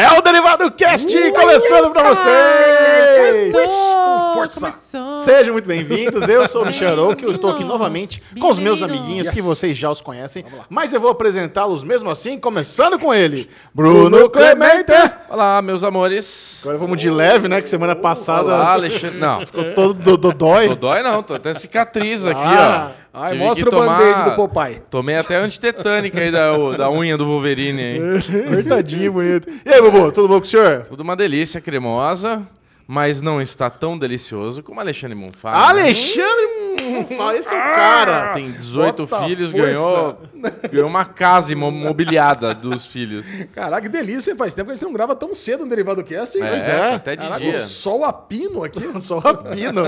É o Derivado Cast começando pra vocês! Com força! Sejam muito bem-vindos, eu sou o Michel Arouca, eu estou aqui novamente com os meus amiguinhos que vocês já os conhecem, mas eu vou apresentá-los mesmo assim, começando com ele, Bruno Clemente! Olá, meus amores. Agora vamos de leve, né, que semana passada Olá, Alexandre. Não, ficou todo do- dodói. dodói não, tô até cicatriz aqui, Ah. ó. Ai, Tive mostra o band-aid do Popeye. Tomei até antitetânica aí da, da unha do Wolverine aí. Coitadinho, bonito. E aí, Bubu, tudo bom com o senhor? Tudo uma delícia cremosa, mas não está tão delicioso como Alexandre Monfá. né? Monfá, esse é o cara. Tem 18 Bota filhos, força. ganhou, ganhou uma casa imo- mobiliada dos filhos. Caraca, que delícia, hein? Faz tempo que a gente não grava tão cedo no Derivado Cast, hein? É, Pois é. tá até de Caraca, dia. o sol a pino aqui. Só rapino.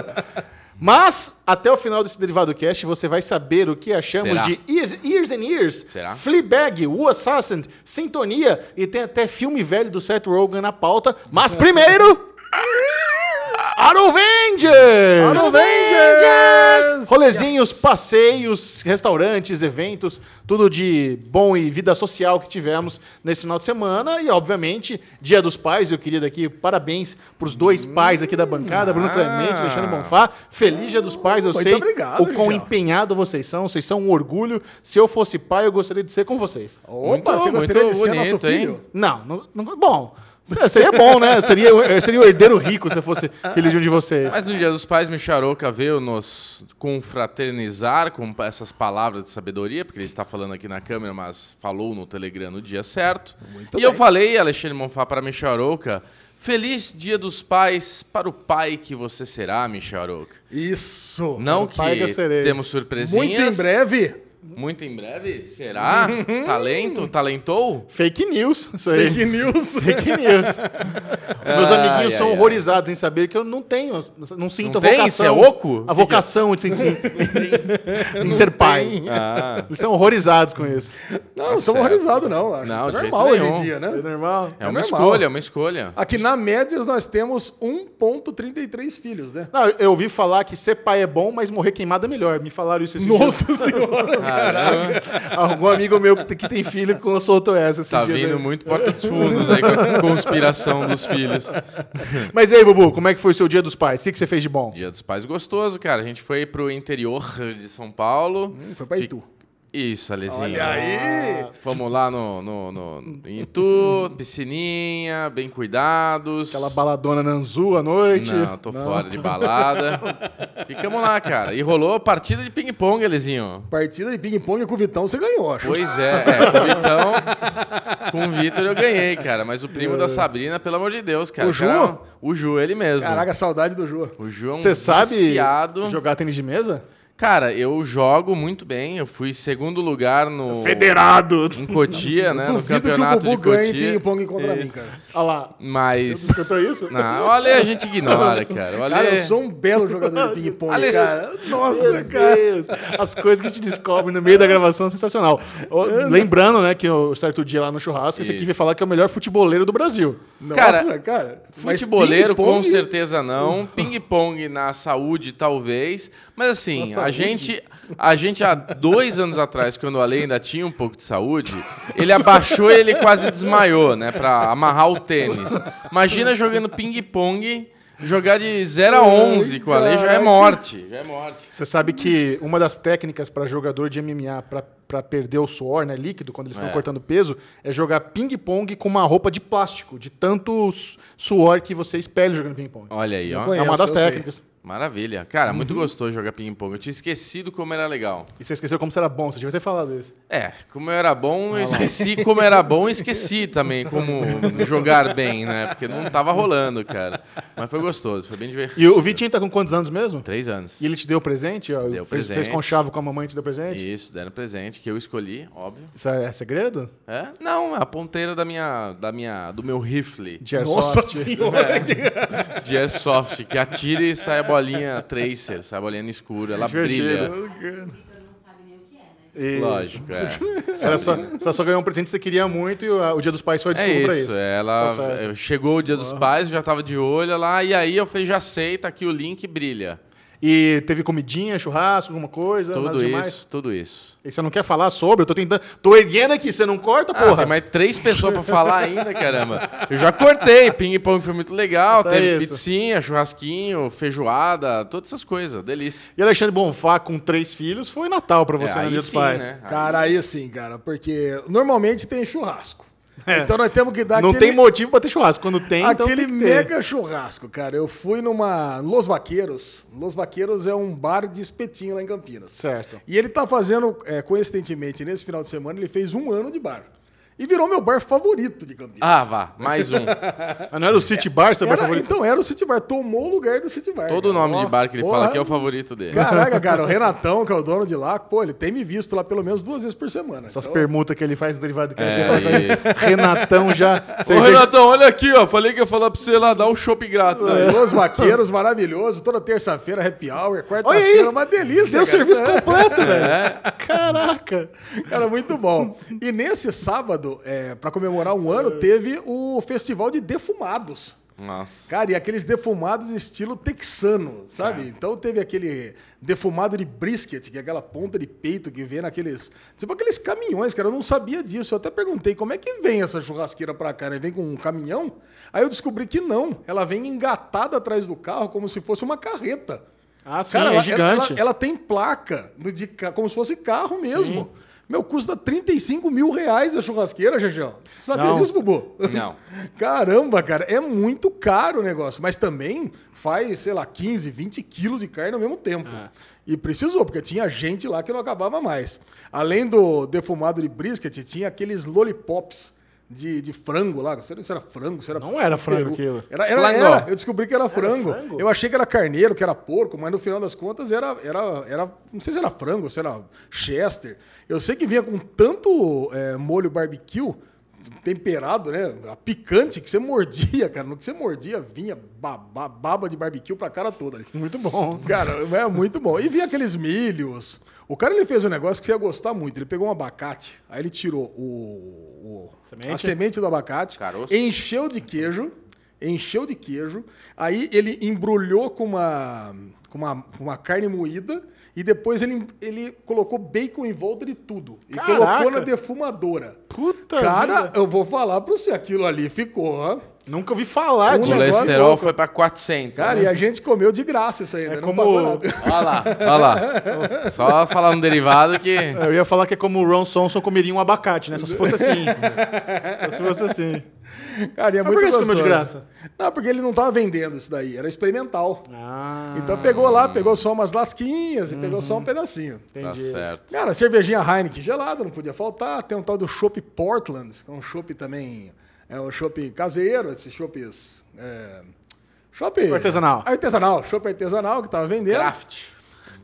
Mas, até o final desse Derivado Cast, você vai saber o que achamos Será? de Years, Years and Years, Será? Fleabag, O Assassin, Sintonia e tem até filme velho do Seth Rogen na pauta. Mas primeiro... Arovengers! Avengers! Rolezinhos, passeios, restaurantes, eventos, tudo de bom e vida social que tivemos nesse final de semana. E, obviamente, Dia dos Pais. Eu queria daqui parabéns pros dois pais aqui da bancada, Bruno ah. Clemente, Alexandre Bonfá. Feliz Dia dos Pais. Eu Muito sei obrigado, o quão Michel. empenhado vocês são. Vocês são um orgulho. Se eu fosse pai, eu gostaria de ser com vocês. Opa, Muito- você gostaria muito de ser nosso bonito, hein? filho? Não, não, não- bom. Se- Seria bom, né? Seria, eu seria o herdeiro rico se eu fosse filho de de vocês. Mas no Dia dos Pais, Micharoca veio nos confraternizar com essas palavras de sabedoria, porque ele está falando aqui na câmera, mas falou no Telegram no dia certo. Muito e eu bem. falei, Alexandre Monfá, para Micharoca, feliz Dia dos Pais para o pai que você será, Micharoca. Isso. Não que eu que serei. temos surpresinhas. Muito em breve. Muito em breve? Será? Talento? Talentou? Fake news, isso aí. Fake news. Fake news. Meus Ai, amiguinhos ai, são ai. horrorizados em saber que eu não tenho, não sinto Não a tem? vocação. Você é oco? A vocação de, de- em ser pai. Ah, Eles são horrorizados com isso. Não, não certo. somos horrorizados, não. Acho Não, é normal hoje em dia, né? É normal. é uma normal. escolha, é uma escolha. Aqui na média nós temos 1.33 filhos, né? Não, eu ouvi falar que ser pai é bom, mas morrer queimado é melhor. Me falaram isso Nossa senhora. Dias. Algum amigo meu que tem- filho que soltou essa Tá vindo aí. muito porta dos fundos aí com a conspiração dos filhos. Mas e aí, Bubu, como é que foi o seu dia dos pais? O que, que você fez de bom? Dia dos Pais gostoso, cara. A gente foi pro interior de São Paulo. Hum, Foi pra Itu. Isso, Alezinho. Olha aí. Fomos lá no, no, no, em Itu, piscininha, bem cuidados. Aquela baladona Nanzu à noite? Não, tô fora de balada. Ficamos lá, cara. E rolou partida de ping-pong, Alezinho. Partida de ping-pong com o Vitão você ganhou, acho. Pois é, é, com o Vitão, com o Vitor eu ganhei, cara. Mas o primo da Sabrina, pelo amor de Deus, cara. O Ju? Cara, o Ju, ele mesmo. Caraca, saudade do Ju. O Ju é um Você sabe viciado. jogar tênis de mesa? Cara, eu jogo muito bem. Eu fui segundo lugar no Federado! em Cotia, né? No Duvido que o campeonato de ganhe Cotia. ping-pong contra mim, cara. Olha lá. Mas Escutou isso? não, o Ale a gente ignora, cara. O Ale Cara, eu sou um belo jogador de ping-pong, Ale- cara. Nossa, Meu cara. Deus, as coisas que a gente descobre no meio da gravação é sensacional. Lembrando, né, que o certo dia lá no churrasco, esse aqui Isso. veio falar que é o melhor futeboleiro do Brasil. Cara, Nossa, cara. mas Futeboleiro, com certeza não. Ping-pong na saúde, talvez. Mas assim, Na a? Gente, a gente há dois anos atrás, quando o Ale ainda tinha um pouco de saúde, ele abaixou e ele quase desmaiou, né? Pra amarrar o tênis. Imagina jogando ping-pong, jogar de 0 a 11 com o Ale já é caraca. morte. Já é morte. Você sabe que uma das técnicas para jogador de MMA para perder o suor, né, líquido, quando eles estão É. cortando peso, é jogar ping-pong com uma roupa de plástico, de tanto su- suor que você expele jogando ping-pong. Olha aí, ó. conheço. É uma das eu sei. técnicas. Maravilha. Cara, muito gostoso jogar ping-pong. Eu tinha esquecido como era legal. E você esqueceu como você era bom, você devia ter falado isso. É, como eu era bom, eu esqueci como era bom e esqueci também como jogar bem, né? Porque não tava rolando, cara. Mas foi gostoso, foi bem divertido. E o Vitinho tá com quantos anos mesmo? Três anos. E ele te deu presente? Ó, Deu fez, presente. fez conchavo com a mamãe e te deu presente? Isso, deram presente, que eu escolhi, óbvio. Isso é segredo? É? Não, é a ponteira da minha, da minha, do meu rifle De airsoft? Nossa senhora. de airsoft, que atira e sai a bolinha tracer, sai a bolinha no escuro, ela Divertido. brilha. O Vitor não sabe nem o que é, né? Isso. Lógico, é. Era só, você só ganhou um presente que você queria muito e o, o Dia dos Pais foi a É desculpa pra isso, isso. ela Tá chegou o dia dos pais, eu já tava de olho lá, e aí eu falei, já sei, tá aqui o link, brilha. E teve comidinha, churrasco, alguma coisa? nada Tudo demais? isso, tudo isso. E você não quer falar sobre? Eu tô tentando. Tô erguendo aqui, você não corta, Ah, porra? tem mais três pessoas pra falar ainda, caramba. Eu já cortei, ping-pong foi muito legal, Tá teve isso. pizzinha, churrasquinho, feijoada, todas essas coisas, delícia. E Alexandre Bonfá, com três filhos, foi Natal pra você, É, né, aí Dia dos sim, Pais. né? Cara, aí sim, cara, porque normalmente tem churrasco. É. Então nós temos que dar Não aquele, tem motivo pra ter churrasco. Quando tem, então aquele tem que ter. mega churrasco, cara. Eu fui numa Los Vaqueiros. Los Vaqueiros é um bar de espetinho lá em Campinas. Certo. E ele tá fazendo, é, coincidentemente, nesse final de semana, ele fez um ano de bar. E virou meu bar favorito de Campinas. Ah, vá, mais um. Ah, não era o City Bar, seu bar Era- favorito? então era o City Bar, tomou o lugar do City Bar. Todo o cara. nome Ó, de bar que ele porra. fala aqui é o favorito dele. Caraca, cara, o Renatão, que é o dono de lá, pô, ele tem me visto lá pelo menos duas vezes por semana. Essas Então, permutas que ele faz derivado que É, você. Renatão já. Ô, Renatão, olha aqui, ó. Falei que ia falar pra você lá dar um chopp grátis aí. Los Vaqueiros, maravilhoso. Toda terça-feira, happy hour. Quarta-feira, uma delícia. Deu cara. serviço É, completo, velho. Caraca. Cara, muito bom. E nesse sábado, é, para comemorar um ano, teve o Festival de Defumados. Nossa. Cara, e aqueles defumados em estilo texano, sabe? Então teve aquele defumado de brisket, que é aquela ponta de peito que vem naqueles. Tipo aqueles caminhões, cara. Eu não sabia disso. Eu até perguntei como é que vem essa churrasqueira pra cá, né? Vem com um caminhão? Aí eu descobri que não. Ela vem engatada atrás do carro como se fosse uma carreta. Ah, sim, Cara, é ela, gigante. Ela, ela tem placa de como se fosse carro mesmo. Meu, custa 35 mil reais a churrasqueira, Jejão. Você sabia Não. disso, Bubu? Não. Caramba, cara, é muito caro o negócio. Mas também faz, sei lá, 15, 20 quilos de carne ao mesmo tempo. É. E precisou, porque tinha gente lá que não acabava mais. Além do defumado de brisket, tinha aqueles lollipops de, de frango lá. Não sei se era frango, se era Não era frango peru. aquilo. Era, era, era. Eu descobri que era frango. frango? Eu achei que era carneiro, que era porco, mas no final das contas era, era, era não sei se era frango, se era chester. Eu sei que vinha com tanto é, molho barbecue temperado, né? A picante que você mordia, cara. No que você mordia, vinha baba, baba de barbecue pra cara toda. Muito bom. Cara, é muito bom. E vinha aqueles milhos. O cara ele fez um negócio que você ia gostar muito. Ele pegou um abacate, aí ele tirou o, o- Semente? a semente do abacate, Caroço? encheu de queijo, encheu de queijo. Aí ele embrulhou com uma, com uma, com uma carne moída e depois ele, ele colocou bacon em volta de tudo. E Caraca! colocou na defumadora. Puta Cara, vida. eu vou falar pra você, aquilo ali ficou. ó. Nunca ouvi falar O disso. negócio colesterol foi pra 400. Cara, né? e a gente comeu de graça isso aí, né? Não como- pagou nada. Olha lá, olha lá. Só falar um derivado que. Eu ia falar que é como o Ron Sonson comeria um abacate, né? Só se fosse assim. Só se fosse assim. Cara, e é Mas por muito que você gostoso. de graça? Não, porque ele não tava vendendo isso daí, era experimental. Ah, Então pegou lá, pegou só umas lasquinhas e pegou só um pedacinho. Tá entendi. certo. Cara, cervejinha Heineken gelada, não podia faltar. Tem um tal do Chopp Portland, que é um chopp também, é um chopp caseiro, esses chopps... É, chopp... Artesanal. Artesanal, chopp artesanal que tava vendendo. Craft.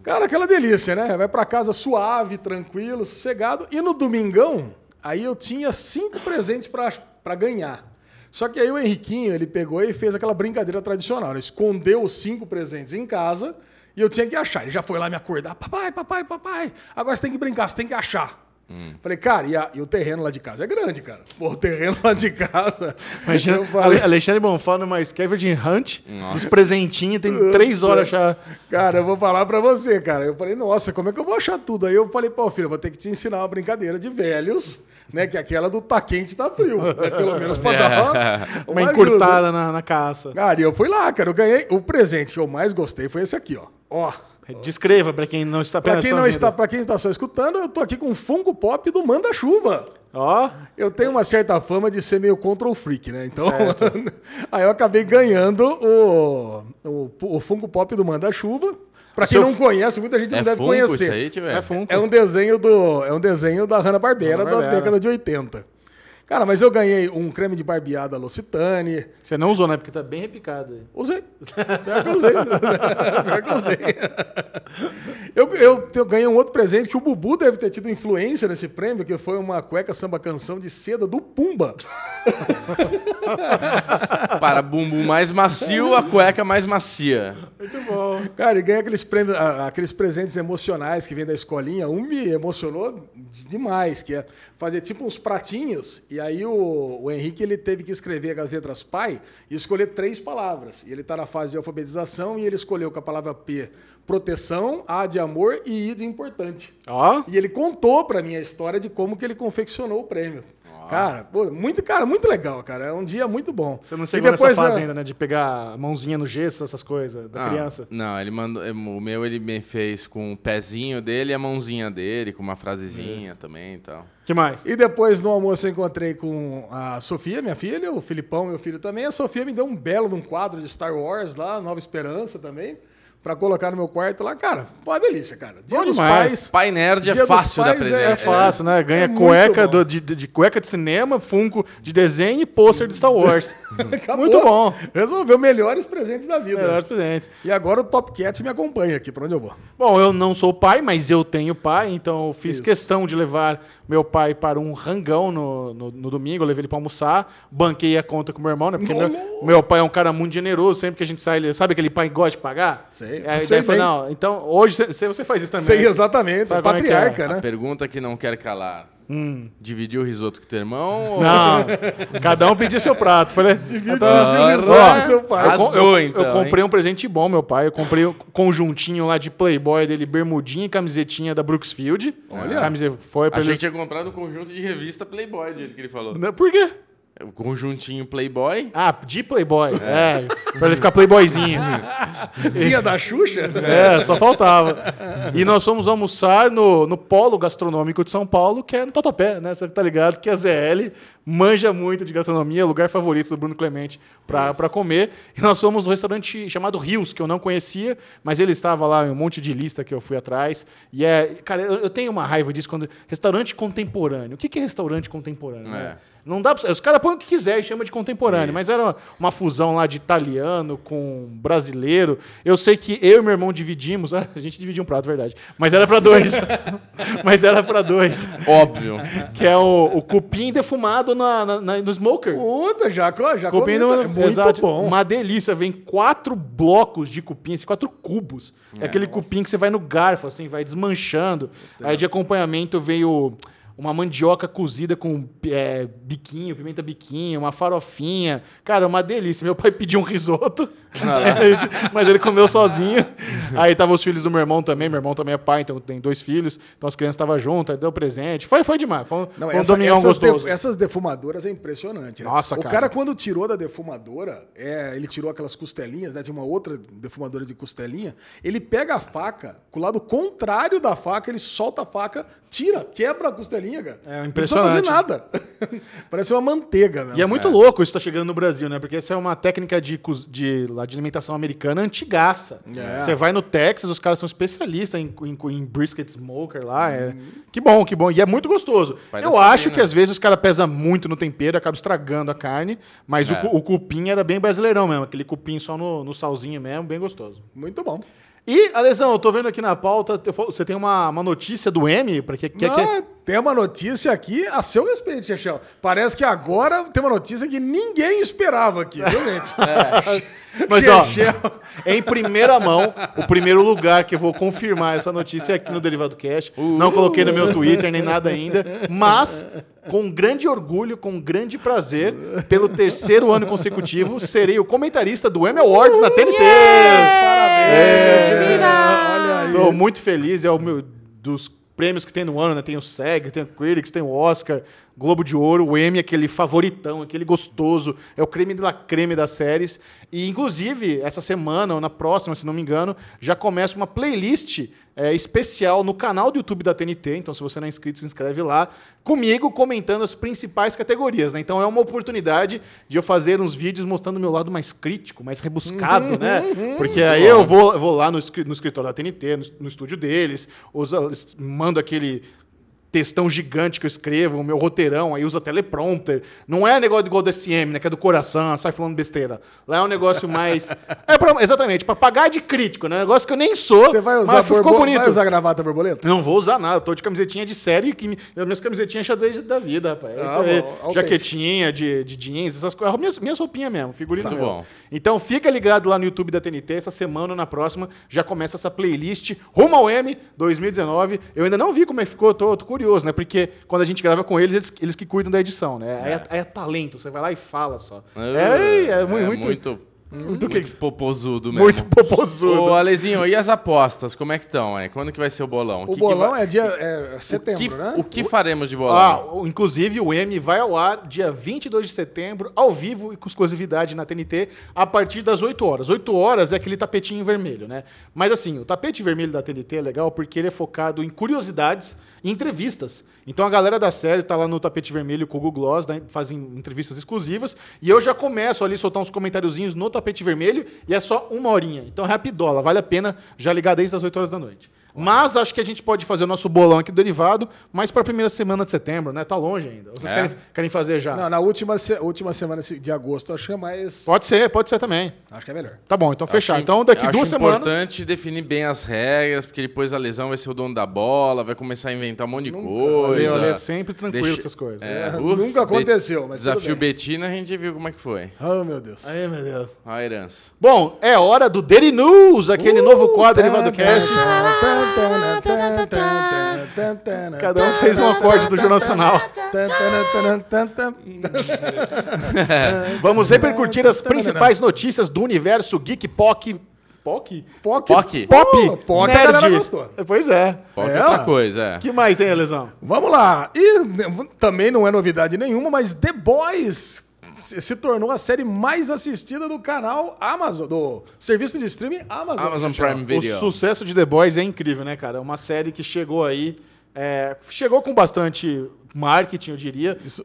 Cara, aquela delícia, né? Vai pra casa suave, tranquilo, sossegado. E no domingão, aí eu tinha cinco presentes pra pra ganhar. Só que aí o Henriquinho, ele pegou e fez aquela brincadeira tradicional. Ele escondeu os cinco presentes em casa e eu tinha que achar. Ele já foi lá me acordar. Papai, papai, papai, agora você tem que brincar, você tem que achar. Falei, cara, e, a- e o terreno lá de casa é grande, cara. Pô, o terreno lá de casa. Imagina, falei, Ale- Alexandre Bonfá numa Scavenging Hunt, dos presentinhos, tem três horas já. Cara, eu vou falar pra você, cara. Eu falei, nossa, como é que eu vou achar tudo? Aí eu falei, pô, filho, eu vou ter que te ensinar uma brincadeira de velhos, né? Que é aquela do tá quente, tá frio. Né? Pelo menos pra dar uma, Uma encurtada na, na caça. Cara, e eu fui lá, cara. Eu ganhei. O presente que eu mais gostei foi esse aqui, ó. Ó. Descreva pra quem não está Pra apenas quem não está, para quem está só escutando, eu tô aqui com um Funko Pop do Manda-Chuva. Ó, Eu tenho uma certa fama de ser meio control freak, né? Então, aí eu acabei ganhando o, o, o Funko Pop do Manda-Chuva. Pra quem não conhece, muita gente É não deve Funko conhecer. isso aí, é Funko. É um desenho do, é um desenho da Hanna-Barbera da Hanna-Barbera. década de 80. Cara, mas eu ganhei um creme de barbeada L'Occitane. Você não usou, né? Porque tá bem repicado aí. Usei. Pior que eu usei. Pior que eu usei. Eu, eu, eu ganhei um outro presente que o Bubu deve ter tido influência nesse prêmio, que foi uma cueca samba canção de seda do Pumba. Para bumbum mais macio, a cueca mais macia. Muito bom. Cara, e ganhei aqueles, prêmios, aqueles presentes emocionais que vem da escolinha. Um me emocionou de- demais, que é fazer tipo uns pratinhos e E aí o, o Henrique ele teve que escrever as letras pai e escolher três palavras. E ele está na fase de alfabetização e ele escolheu com a palavra P proteção, A de amor e I de importante. Ó. E ele contou para mim a história de como que ele confeccionou o prêmio. Cara, pô, muito, cara, muito legal, cara. É um dia muito bom. Você não E chegou nessa depois, fase ah, ainda, né? De pegar a mãozinha no gesso, essas coisas, da Ah, criança. Não, ele mandou. O meu ele me fez com o pezinho dele e a mãozinha dele, com uma frasezinha também e tal. Que mais? E depois no almoço eu encontrei com a Sofia, minha filha, o Filipão, meu filho também. A Sofia me deu um belo de um quadro de Star Wars lá, Nova Esperança também, pra colocar no meu quarto lá. Cara, uma delícia, cara. Dia Bom dos demais. Pais. Pai Nerd é fácil da Pais é- presente. É fácil, né? Ganha é cueca do- de, de- de cueca de cinema, funko de desenho e pôster de Star Wars. Muito bom. Resolveu melhores presentes da vida. Melhores presentes. E agora o Top Cat me acompanha aqui pra onde eu vou. Bom, eu não sou pai, mas eu tenho pai, então eu fiz Isso. questão de levar meu pai para um rangão no, no, no domingo, eu levei ele para almoçar, banquei a conta com meu irmão, né? Porque meu, meu pai é um cara muito generoso, sempre que a gente sai, ele sabe aquele pai que gosta de pagar? Sei, Aí sei daí eu falei, bem. não, então hoje você, você faz isso também. Sei exatamente, Sabe é é que é? patriarca, A né? pergunta que não quer calar. Hum. Dividir o risoto com teu irmão? ou- Não, cada um pedia seu prato. Falei, Divide então, o risoto com seu pai. Eu, com- Rasgou, eu- então, eu comprei um presente bom, meu pai. Eu comprei um conjuntinho lá de Playboy dele, bermudinha e camisetinha da Brooksfield. Olha. Camiseta foi pra Achei ele. que tinha comprado um conjunto de revista Playboy, do jeito que ele falou. Não, Por quê? O conjuntinho Playboy. Ah, de Playboy. É, pra ele ficar Playboyzinho. Tinha da Xuxa? É, só faltava. E nós fomos almoçar no, no Polo Gastronômico de São Paulo, que é no Tatuapé, né? Você tá ligado que a ZL manja muito de gastronomia, lugar favorito do Bruno Clemente pra comer. E nós fomos no restaurante chamado Rios, que eu não conhecia, mas ele estava lá em um monte de lista que eu fui atrás. E é, cara, eu, eu tenho uma raiva disso quando. Restaurante contemporâneo. O que, que é restaurante contemporâneo? né? É. Não dá pra, Os caras põem o que quiser e chama de contemporâneo, mas era uma, uma fusão lá de italiano com brasileiro. Eu sei que eu e meu irmão dividimos. ah, A gente dividiu um prato, verdade. Mas era pra dois. mas era pra dois. Óbvio. Que é o, o cupim defumado na, na- na- no smoker. Puta, já, já Cupim é muito exato. bom. Uma delícia. Vem quatro blocos de cupim, assim, quatro cubos. É, aquele cupim que você vai no garfo, assim, vai desmanchando. Aí de acompanhamento veio uma mandioca cozida com é, biquinho, pimenta biquinho, uma farofinha. Cara, uma delícia. Meu pai pediu um risoto, mas ele comeu sozinho. Aí tava os filhos do meu irmão também. Meu irmão também é pai, então tem dois filhos. Então as crianças estavam juntas, deu presente. Foi, foi demais. Foi um, Não, um essa- essas, gostoso. def- essas defumadoras é impressionante. Né? Nossa, o cara. cara. quando tirou da defumadora, é, ele tirou aquelas costelinhas, né? Tinha uma outra defumadora de costelinha. Ele pega a faca, com o lado contrário da faca, ele solta a faca, tira, quebra a costelinha, cara. É Não impressionante. precisa fazer nada. Parece uma manteiga, né? E é muito louco isso tá chegando no Brasil, né? Porque essa é uma técnica de, de, de alimentação americana antigaça. É. Você vai no Texas, os caras são especialistas em, em, em brisket smoker lá. É... Que bom, que bom. E é muito gostoso. Da Eu acho Sabrina. que às vezes os caras pesam muito no tempero, acaba estragando a carne. Mas É. o, cu- o cupim era bem brasileirão mesmo. Aquele cupim só no, no salzinho mesmo, bem gostoso. Muito bom. E, Alesão, eu tô vendo aqui na pauta, você tem uma, uma notícia do M, para que, que, Não, que- Tem uma notícia aqui a seu respeito, Chechel. Parece que agora tem uma notícia que ninguém esperava aqui, viu, gente? Mas, ó, Chechel. em primeira mão, o primeiro lugar que eu vou confirmar essa notícia é aqui no Derivado Cash. Não coloquei no meu Twitter nem nada ainda, mas com grande orgulho, com grande prazer, pelo terceiro ano consecutivo, serei o comentarista do Emmy Awards na TNT. Parabéns, Olha aí. Estou muito feliz, é o meu dos prêmios que tem no ano, né? Tem o SEG, tem o Critics, tem o Oscar, Globo de Ouro, o Emmy, aquele favoritão, aquele gostoso, é o creme de la creme das séries. E, inclusive, essa semana, ou na próxima, se não me engano, já começa uma playlist é, especial no canal do YouTube da TNT. Então, se você não é inscrito, se inscreve lá. Comigo, comentando as principais categorias. Né? Então, é uma oportunidade de eu fazer uns vídeos mostrando o meu lado mais crítico, mais rebuscado, né? Porque aí eu vou, vou lá no, no escritório da TNT, no, no estúdio deles, usa, mando aquele textão gigante que eu escrevo, o meu roteirão, aí usa teleprompter. Não é negócio igual do SM, né? Que é do coração, sai falando besteira. Lá é um negócio mais. É pra- exatamente, pra pagar de crítico, né? Um negócio que eu nem sou. Você vai usar, mas ficou borbo- bonito. vai usar gravata borboleta? Não vou usar nada, eu tô de camisetinha de série, que minhas camisetinhas xadrez da vida, rapaz. Ah, bom. Jaquetinha de, de jeans, essas coisas. Minhas, minhas roupinhas mesmo, figurino Muito meu. bom. Então fica ligado lá no YouTube da TNT, essa semana na próxima já começa essa playlist rumo ao M 2019. Eu ainda não vi como é que ficou, tô, tô curioso, né? Porque quando a gente grava com eles, eles, eles que cuidam da edição, né? Aí é, aí é talento, você vai lá e fala só. É, é, mu- muito, muito, muito, muito popozudo mesmo. muito popozudo. Ô, Alezinho, e as apostas, como é que estão? É? Quando que vai ser o bolão? O bolão é dia é o setembro, que, né? o que faremos de bolão? Ah, o- inclusive o M vai ao ar dia 22 de setembro, ao vivo e com exclusividade na TNT, a partir das 8 horas. 8 horas é aquele tapetinho vermelho, né? Mas assim, o tapete vermelho da TNT é legal porque ele é focado em curiosidades e entrevistas. Então a galera da série tá lá no tapete vermelho com o Google Gloss, né, fazem entrevistas exclusivas, e eu já começo ali a soltar uns comentáriozinhos no tapete vermelho, e é só uma horinha. Então é rapidola, vale a pena já ligar desde as 8 horas da noite. Mas acho que a gente pode fazer o nosso bolão aqui do derivado, mais para a primeira semana de setembro, né? Tá longe ainda. Vocês É? querem, querem fazer já? Não, na última, se- última semana de agosto, acho que é mais. Pode ser, pode ser também. Acho que é melhor. Tá bom, então fechar. Acho- Então daqui acho duas semanas. importante definir bem as regras, porque depois a lesão vai ser o dono da bola, vai começar a inventar um monte de Ale, coisa. Ale é sempre tranquilo Deixa- com essas coisas. É, Nunca aconteceu, mas tudo Desafio bem. Betina, a gente viu como é que foi. Oh, meu Deus. Ai, meu Deus. A herança. Bom, é hora do Daily News, aquele novo quadro derivado cast. Cada um fez um acorde do Jornal Nacional. Vamos repercutir as principais notícias do universo Geek Poc. Poc? Poc. Poc. Pop? Poc a galera gostou. Pois é. Qualquer É, outra ó. coisa, é. O que mais tem, Lesão? Vamos lá. E né, também não é novidade nenhuma, mas The Boys se tornou a série mais assistida do canal Amazon, do serviço de streaming Amazon. Amazon. Prime Video. O sucesso de The Boys é incrível, né, cara? Uma série que chegou aí. é, chegou com bastante marketing, eu diria. Isso,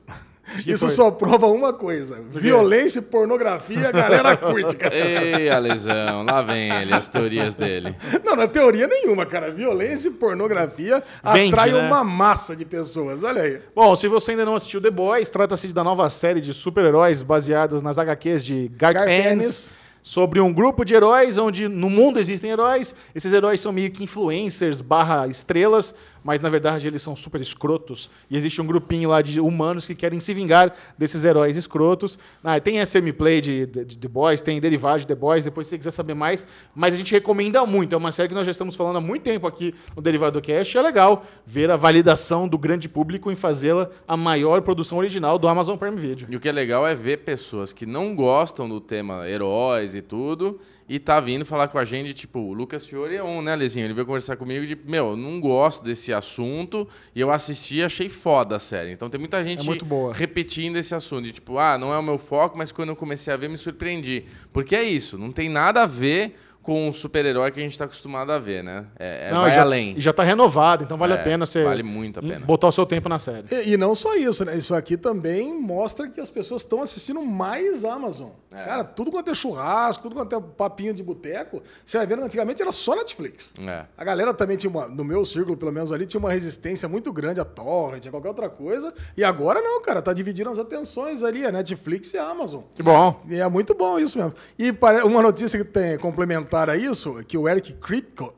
isso foi? só prova uma coisa: violência e pornografia, a galera curte, cara. Ei, Alesão, lá vem ele, as teorias dele. Não, não é teoria nenhuma, cara. Violência e pornografia Vende, atrai né? uma massa de pessoas. Olha aí. Bom, se você ainda não assistiu The Boys, trata-se da nova série de super-heróis baseadas nas HQs de Garth, Garth Ennis, Ennis. sobre um grupo de heróis onde no mundo existem heróis. Esses heróis são meio que influencers barra estrelas, mas na verdade eles são super escrotos. E existe um grupinho lá de humanos que querem se vingar desses heróis escrotos. Ah, tem SM Play de, de, de The Boys, tem derivado de The Boys, depois se você quiser saber mais. Mas a gente recomenda muito. É uma série que nós já estamos falando há muito tempo aqui no Derivado Cast. É legal ver a validação do grande público em fazê-la a maior produção original do Amazon Prime Video. E o que é legal é ver pessoas que não gostam do tema heróis e tudo, e tá vindo falar com a gente, tipo, o Lucas Fiore é um, né, Lezinho? Ele veio conversar comigo de, meu, eu não gosto desse assunto, e eu assisti e achei foda a série. Então tem muita gente muito boa. repetindo esse assunto, de tipo, ah, não é o meu foco, mas quando eu comecei a ver me surpreendi. Porque é isso, não tem nada a ver com o super-herói que a gente tá acostumado a ver, né? É, é Não, vai e já, além. e já tá renovado, então vale É, a pena você vale muito a pena. botar o seu tempo na série. E, e não só isso, né? Isso aqui também mostra que as pessoas estão assistindo mais Amazon. É. Cara, tudo quanto é churrasco, tudo quanto é papinho de boteco, você vai vendo antigamente era só Netflix. É. A galera também tinha uma, no meu círculo, pelo menos ali, tinha uma resistência muito grande a torrent, a qualquer outra coisa. E agora não, cara, tá dividindo as atenções ali, a Netflix e a Amazon. Que bom. E é muito bom isso mesmo. E uma notícia que tem complementar a isso, que o Eric Kripke,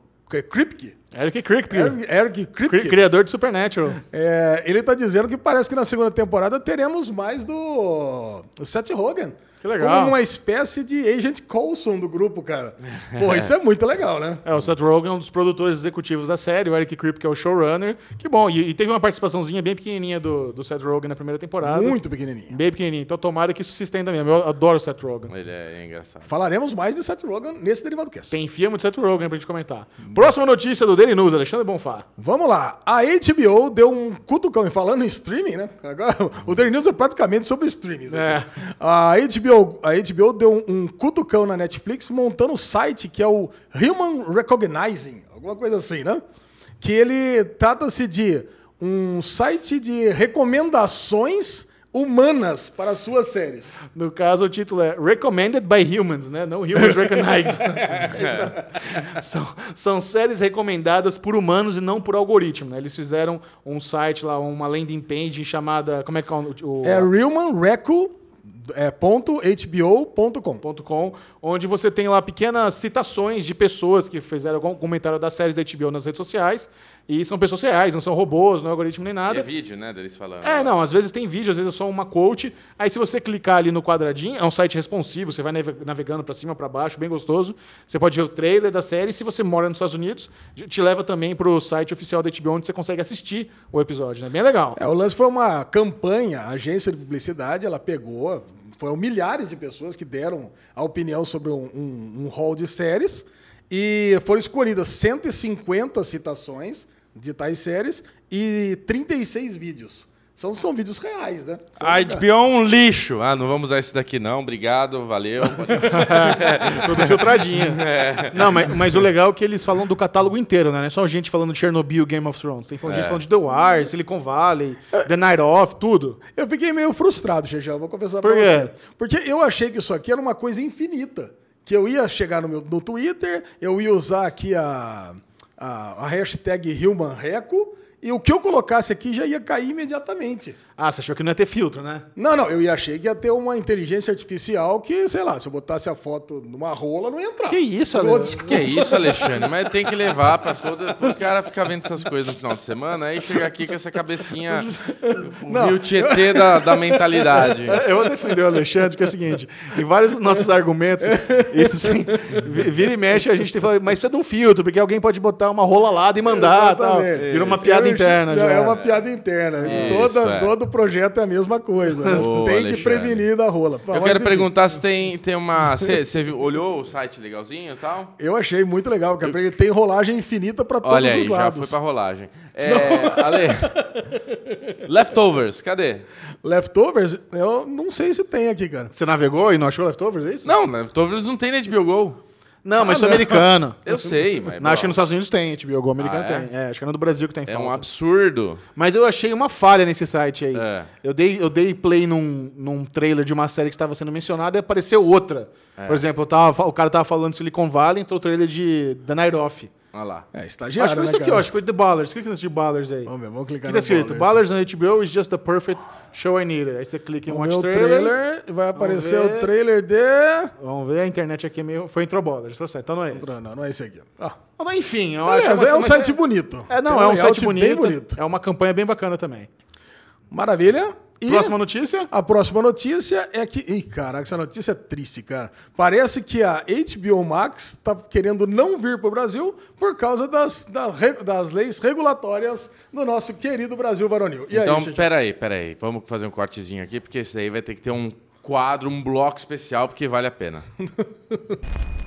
Kripke, Eric Kripke, Eric, Eric Kripke, cri- criador de Supernatural. é, ele tá dizendo que parece que na segunda temporada teremos mais do, do Seth Rogen. Que legal. Como uma espécie de Agent Coulson do grupo, cara. Pô, isso é muito legal, né? É, o Seth Rogen é um dos produtores executivos da série, o Eric Kripke é o showrunner. Que bom, e, e teve uma participaçãozinha bem pequenininha do, do Seth Rogen na primeira temporada. Muito pequenininho. Bem pequenininha. Então tomara que isso se estenda mesmo. Eu adoro o Seth Rogen. Ele é engraçado. Falaremos mais de Seth Rogen nesse Derivado Cast. Tem filme de Seth Rogen pra gente comentar. Próxima notícia do Daily News, Alexandre Bonfá. Vamos lá. A HBO deu um cutucão, e falando em streaming, né? Agora, o Daily News é praticamente sobre streaming. É. A HBO, a HBO deu um, um cutucão na Netflix montando um site que é o Human Recognizing, alguma coisa assim, né? Que ele trata-se de um site de recomendações humanas para suas séries. No caso, o título é Recommended by Humans, né? Não Humans Recognized. são, são séries recomendadas por humanos e não por algoritmo, né? Eles fizeram um site lá, uma landing page chamada... Como é que é o... o- É Human Reco É ponto .hbo.com. .com, onde você tem lá pequenas citações de pessoas que fizeram algum comentário das séries da HBO nas redes sociais. E são pessoas reais, não são robôs, não é algoritmo nem E nada. é vídeo, né, deles falando. É, não, às vezes tem vídeo, às vezes é só uma quote. Aí se você clicar ali no quadradinho, é um site responsivo, você vai nave- navegando pra cima, pra baixo, bem gostoso. Você pode ver o trailer da série. Se você mora nos Estados Unidos, te leva também pro site oficial da HBO, onde você consegue assistir o episódio, né? Bem legal. É, o lance foi uma campanha, a agência de publicidade, ela pegou, foram milhares de pessoas que deram a opinião sobre um, um, um hall de séries e foram escolhidas 150 citações de tais séries e 36 vídeos. São, são vídeos reais, né? A HBO é um lixo. Ah, não vamos usar esse daqui não. Obrigado, valeu. Tudo filtradinho. Não, mas, mas o legal é que eles falam do catálogo inteiro, né? Não é só gente falando de Chernobyl, Game of Thrones. Tem gente falando de The Wire, Silicon Valley, The Night Of, tudo. Eu fiquei meio frustrado, Xexão, vou confessar Por pra quê? você. Porque eu achei que isso aqui era uma coisa infinita. Que eu ia chegar no, meu, no Twitter, eu ia usar aqui a, a, hashtag HumanReco, e o que eu colocasse aqui já ia cair imediatamente. Ah, você achou que não ia ter filtro, né? Não, não, eu ia achei que ia ter uma inteligência artificial que, sei lá, se eu botasse a foto numa rola, não ia entrar. Que isso, Ale? Ale? Que é isso, Alexandre? Mas tem que levar pra toda. O cara ficar vendo essas coisas no final de semana, aí chega aqui com essa cabecinha. O Não, Rio Tietê da, da mentalidade. Eu vou defender o Alexandre, porque é o seguinte: em vários dos nossos argumentos, isso assim, vi- vira e mexe, a gente tem que falar, mas precisa de um filtro, porque alguém pode botar uma rola lá e mandar tal. Vira uma piada Eu- interna já. É uma piada interna. Isso, Toda, é. Todo projeto é a mesma coisa. né? Ô, tem Alexandre. que prevenir da rola. Eu quero perguntar se tem, tem uma. Você olhou o site legalzinho e tal? Eu achei muito legal, porque tem rolagem infinita para todos aí, os já lados. foi pra rolagem. É, Ale. Leftovers, cadê? Leftovers, eu não sei se tem aqui, cara. Você navegou e não achou Leftovers, é isso? Não, Leftovers não tem na HBO Go. Não, mas Ah, não. americano. Eu sei, mas. Não, acho que nos Estados Unidos tem, HBO Go americano Ah, é? tem. É, acho que é no do Brasil que tem É falta. um absurdo. Mas eu achei uma falha nesse site aí. É. Eu, dei, eu dei play num, num trailer de uma série que estava sendo mencionada e apareceu outra. É. Por exemplo, tava, o cara tava falando de Silicon Valley, entrou o trailer de The Night Off. Olha lá. É, Acho estagiário, que foi né, isso aqui, ó. Acho que foi The Ballers. O que que é de Ballers aí? Vamos ver, vamos O que clicar tá escrito? Ballers. Ballers on HBO is just the perfect show I needed. Aí você clica em Vamos Watch ver o Trailer. trailer, vai aparecer ver. o trailer de... Vamos ver, a internet aqui é meio... Foi Intro Ballers, tá certo. Então não é esse. Não, não, não é esse aqui. Ah, Mas, enfim, eu beleza, acho... é um site bonito. É, não, Tem é um site bonito, Bem bonito. É uma campanha bem bacana também. Maravilha. E Próxima notícia? a próxima notícia é que... Ih, caraca, essa notícia é triste, cara. Parece que a HBO Max tá querendo não vir pro Brasil por causa das, da re- das leis regulatórias do nosso querido Brasil varonil. E então, aí, Xixi? peraí, peraí. Vamos fazer um cortezinho aqui, porque esse daí vai ter que ter um quadro, um bloco especial, porque vale a pena.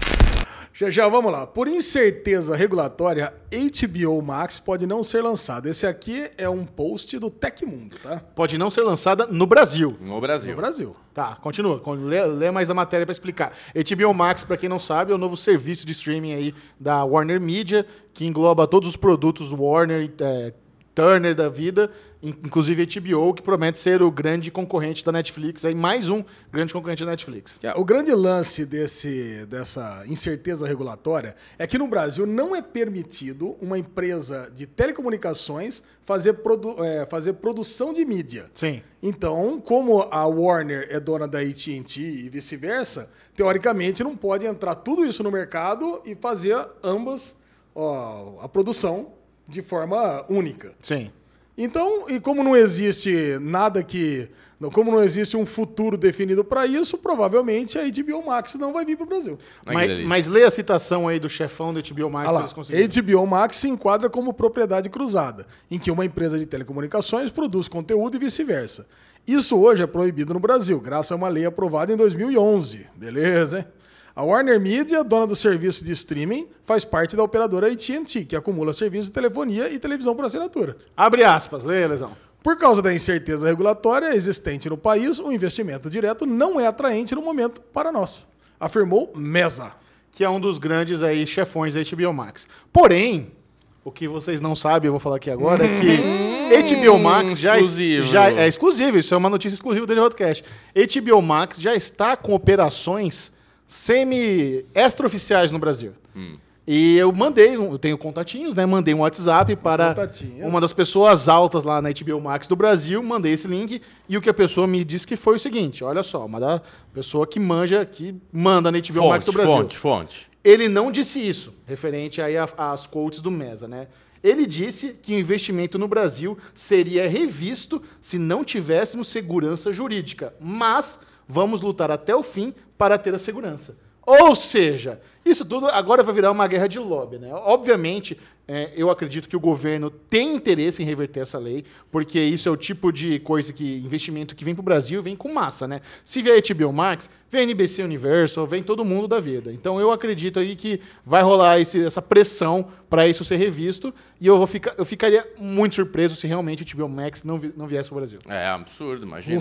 Xexé, vamos lá. Por incerteza regulatória, HBO Max pode não ser lançado. Esse aqui é um post do Tecmundo, tá? Pode não ser lançada no Brasil. No Brasil. No Brasil. Tá, continua. Con- Lê, lê mais a matéria para explicar. HBO Max, para quem não sabe, é o novo serviço de streaming aí da Warner Media, que engloba todos os produtos Warner, é, Turner da vida, inclusive HBO, que promete ser o grande concorrente da Netflix, aí mais um grande concorrente da Netflix. É, O grande lance desse, dessa incerteza regulatória é que no Brasil não é permitido uma empresa de telecomunicações fazer, produ é, fazer produção de mídia. Sim. Então, como a Warner é dona da AT&T e vice-versa, teoricamente não pode entrar tudo isso no mercado e fazer ambas ó, a produção de forma única. Sim. Então, e como não existe nada que. Como não existe um futuro definido para isso, provavelmente a HBO Max não vai vir para o Brasil. Mas, mas lê a citação aí do chefão do HBO Max. Ah lá. HBO Max se enquadra como propriedade cruzada, em que uma empresa de telecomunicações produz conteúdo e vice-versa. Isso hoje é proibido no Brasil, graças a uma lei aprovada em 2011. Beleza, hein? A Warner Media, dona do serviço de streaming, faz parte da operadora AT&T, que acumula serviços de telefonia e televisão por assinatura. Abre aspas, lê, Lesão. Por causa da incerteza regulatória existente no país, o investimento direto não é atraente no momento para nós, afirmou Mesa. que é um dos grandes aí chefões da HBO Max. Porém, o que vocês não sabem, eu vou falar aqui agora, é que HBO Max já, exclusivo. já é exclusivo, isso é uma notícia exclusiva do Cash. HBO Max já está com operações semi extraoficiais no Brasil. E eu mandei, eu tenho contatinhos, né? Mandei um WhatsApp para Contatinhos. uma das pessoas altas lá na HBO Max do Brasil, mandei esse link e o que a pessoa me disse que foi o seguinte: olha só, uma da pessoa que manja, que manda na HBO Max do Fonte, Brasil. fonte, fonte. Ele não disse isso, referente aí às quotes do Mesa, né? Ele disse que o investimento no Brasil seria revisto se não tivéssemos segurança jurídica, mas vamos lutar até o fim para ter a segurança. Ou seja, isso tudo agora vai virar uma guerra de lobby, né? Obviamente, é, eu acredito que o governo tem interesse em reverter essa lei, porque isso é o tipo de coisa que investimento que vem para o Brasil vem com massa, né? Se vier HBO Max, vem NBC Universal, vem todo mundo da vida. Então eu acredito aí que vai rolar esse- essa pressão para isso ser revisto e eu, vou ficar, eu ficaria muito surpreso se realmente o HBO Max não, vi- não viesse para o Brasil. É absurdo, imagina.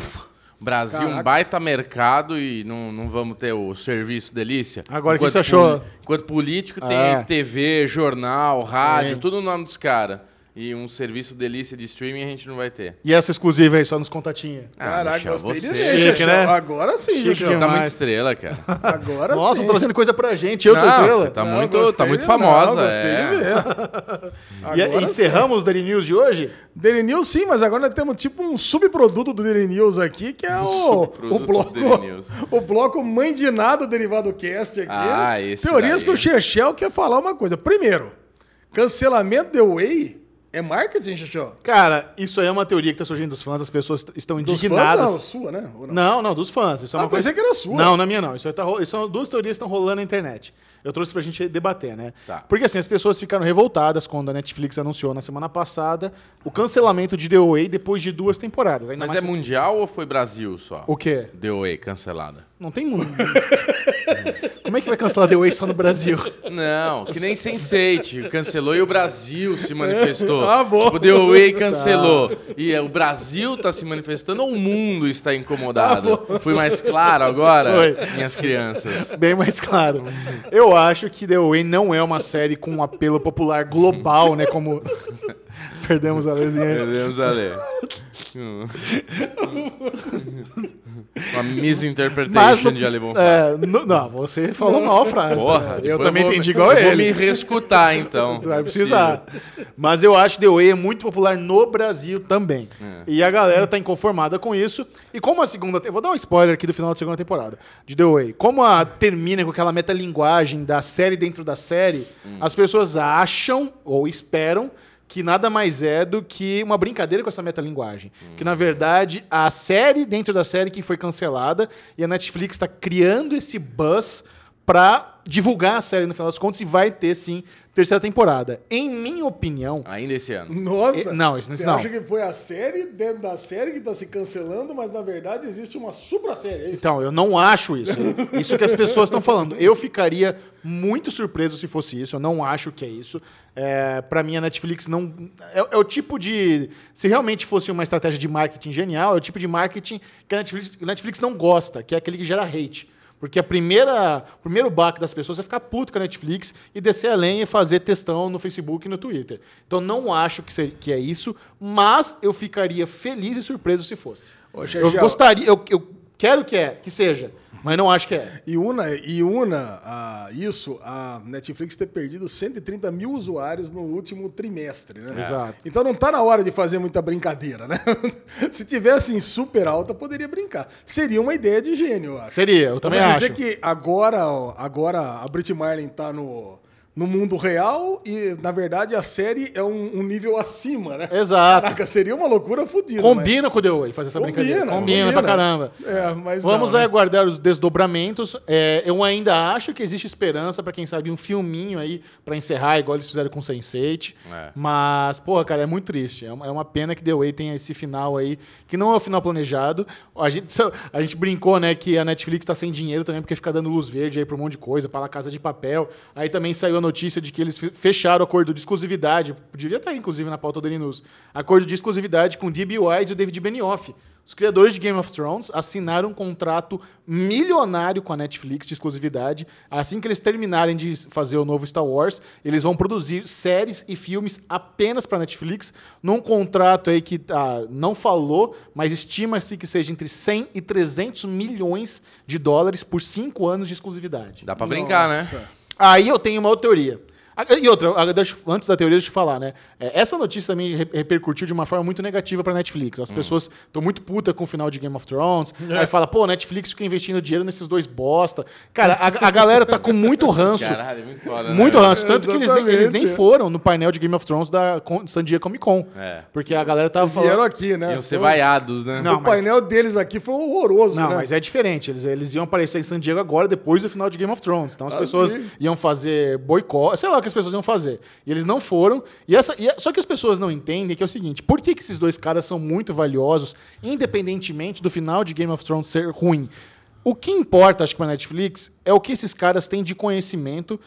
Brasil, um Caraca. baita mercado e não, não vamos ter o serviço delícia. Agora, o que Enquanto você achou? Enquanto político tem É. TV, jornal, rádio, Sim. tudo no nome dos caras. E um serviço delícia de streaming a gente não vai ter. E essa exclusiva aí, só nos contatinhos. Caraca, Michel, gostei de você- ver, Chique, Xexé. né? Agora sim, Chique. Você tá muito estrela, cara. Agora Nossa, sim. tô trazendo coisa pra gente, eu tô Não, estrela. você tá Não, muito, tá muito de- famosa. Não, gostei é. de ver. E Agora encerramos o Daily News de hoje? Daily News sim, mas agora nós temos tipo um subproduto do Daily News aqui, que é o, o bloco o bloco Mãe de Nada Derivado Cast aqui. Ah, esse Teorias daí. que o Chechel quer falar uma coisa. Primeiro, cancelamento The Way é marketing, Chechel? Cara, isso aí é uma teoria que tá surgindo dos fãs, as pessoas est- estão Dos indignadas. fãs, não, sua, né? Não? Não, não, dos fãs. Isso é Ah, uma coisa... pensei que era sua. Não, na minha não. Isso, aí tá, ro- isso são duas teorias que estão rolando na internet. Eu trouxe pra gente debater, né? Tá. Porque assim, as pessoas ficaram revoltadas quando a Netflix anunciou na semana passada o cancelamento de The Way depois de duas temporadas. Ainda Mas mais é mundial ou foi Brasil só? O quê? Deu aí, cancelada. Não tem mundo. Como é que vai cancelar The Way só no Brasil? Não, que nem Sense8 cancelou e o Brasil se manifestou. Ah, bom. Tipo, The Way cancelou. E é, o Brasil tá se manifestando ou o mundo está incomodado? Fui mais claro agora, Foi. minhas crianças. Bem mais claro. Eu acho que The Way não é uma série com um apelo popular global, né? Como. Perdemos a lesinha. Perdemos a ler. Uma misinterpretation de alemão. é, não, não, você falou mal a frase. Porra, tá? eu também vou- entendi igual eu Vou ele. me reescutar, então. Vai precisar. Mas eu acho que The Way é muito popular no Brasil também. É. E a galera tá inconformada com isso. E como a segunda. te- Vou dar um spoiler aqui do final da segunda temporada de The Way. Como a termina com aquela metalinguagem da série dentro da série, Hum. as pessoas acham ou esperam que nada mais é do que uma brincadeira com essa metalinguagem. Hum. Que, na verdade, a série dentro da série que foi cancelada e a Netflix está criando esse buzz pra divulgar a série no final das contas e vai ter, sim, terceira temporada. Em minha opinião, Ainda esse ano. Nossa. Eh, não, isso Você não. acha que foi a série dentro da série que tá se cancelando, mas na verdade existe uma supra série, é? Então, eu não acho isso. Isso que as pessoas estão falando. Eu ficaria muito surpreso se fosse isso. Eu não acho que é isso. É, para mim, a Netflix não. É, é o tipo de. Se realmente fosse uma estratégia de marketing genial, é o tipo de marketing que a Netflix, a Netflix não gosta, que é aquele que gera hate. Porque a primeira, o primeiro baque das pessoas é ficar puto com a Netflix e descer a lenha e fazer testão no Facebook e no Twitter. Então não acho que, se- que é isso, mas eu ficaria feliz e surpreso se fosse. Ô, Eu gostaria, eu, eu quero que é, que seja, mas não acho que é. E una, e una a isso a Netflix ter perdido 130 mil usuários no último trimestre, né? Exato. Então não tá na hora de fazer muita brincadeira, né? Se tivesse em super alta, poderia brincar. Seria uma ideia de gênio, eu acho. Seria, eu também Vamos acho. dizer que agora, agora a Brit Marlin tá no, no mundo real e, na verdade, a série é um, um nível acima, né? Exato. Caraca, seria uma loucura fodida. Combina com o The Way fazer essa Combina, brincadeira. Combina, combina. pra caramba. mas- É, mas Vamos não, né? aguardar os desdobramentos. É, eu ainda acho que existe esperança pra quem sabe um filminho aí pra encerrar, igual eles fizeram com Sense8. É. Mas, porra, cara, é muito triste. É uma, é uma pena que The Way tenha esse final aí, que não é o final planejado. A gente, a gente brincou, né, que a Netflix tá sem dinheiro também, porque fica dando luz verde aí pra um monte de coisa, pra La Casa de Papel. Aí também saiu a notícia de que eles fe- fecharam o acordo de exclusividade. Devia estar, inclusive, na pauta do News. Acordo de exclusividade com o D.B. Wise e o David Benioff. Os criadores de Game of Thrones assinaram um contrato milionário com a Netflix de exclusividade. Assim que eles terminarem de fazer o novo Star Wars, eles vão produzir séries e filmes apenas para Netflix, num contrato aí que ah, não falou, mas estima-se que seja entre 100 e 300 milhões de dólares por cinco anos de exclusividade. Dá pra brincar, né? Aí eu tenho uma teoria. E outra, antes da teoria, deixa eu falar, né? É, essa notícia também repercutiu de uma forma muito negativa pra Netflix. As hum. pessoas estão muito putas com o final de Game of Thrones. É. Aí fala, pô, Netflix fica investindo dinheiro nesses dois bosta. Cara, a, a galera tá com muito ranço. Caralho, muito foda, né? Muito ranço. Tanto que eles nem, eles nem, foram no painel de Game of Thrones da San Diego Comic Con. É. Porque a galera tava falando. Vieram aqui, né? Iam ser vaiados, né? Não, o mas... painel deles aqui foi horroroso, Não, né? mas é diferente. Eles, eles iam aparecer em San Diego agora, depois do final de Game of Thrones. Então as ah, pessoas sim. iam fazer boicote, sei lá o que as pessoas iam fazer. E eles não foram. E essa, e, só que as pessoas não entendem que é o seguinte: por que, que esses dois caras são muito valiosos, independentemente do final de Game of Thrones ser ruim? O que importa, acho que, para a Netflix é o que esses caras têm de conhecimento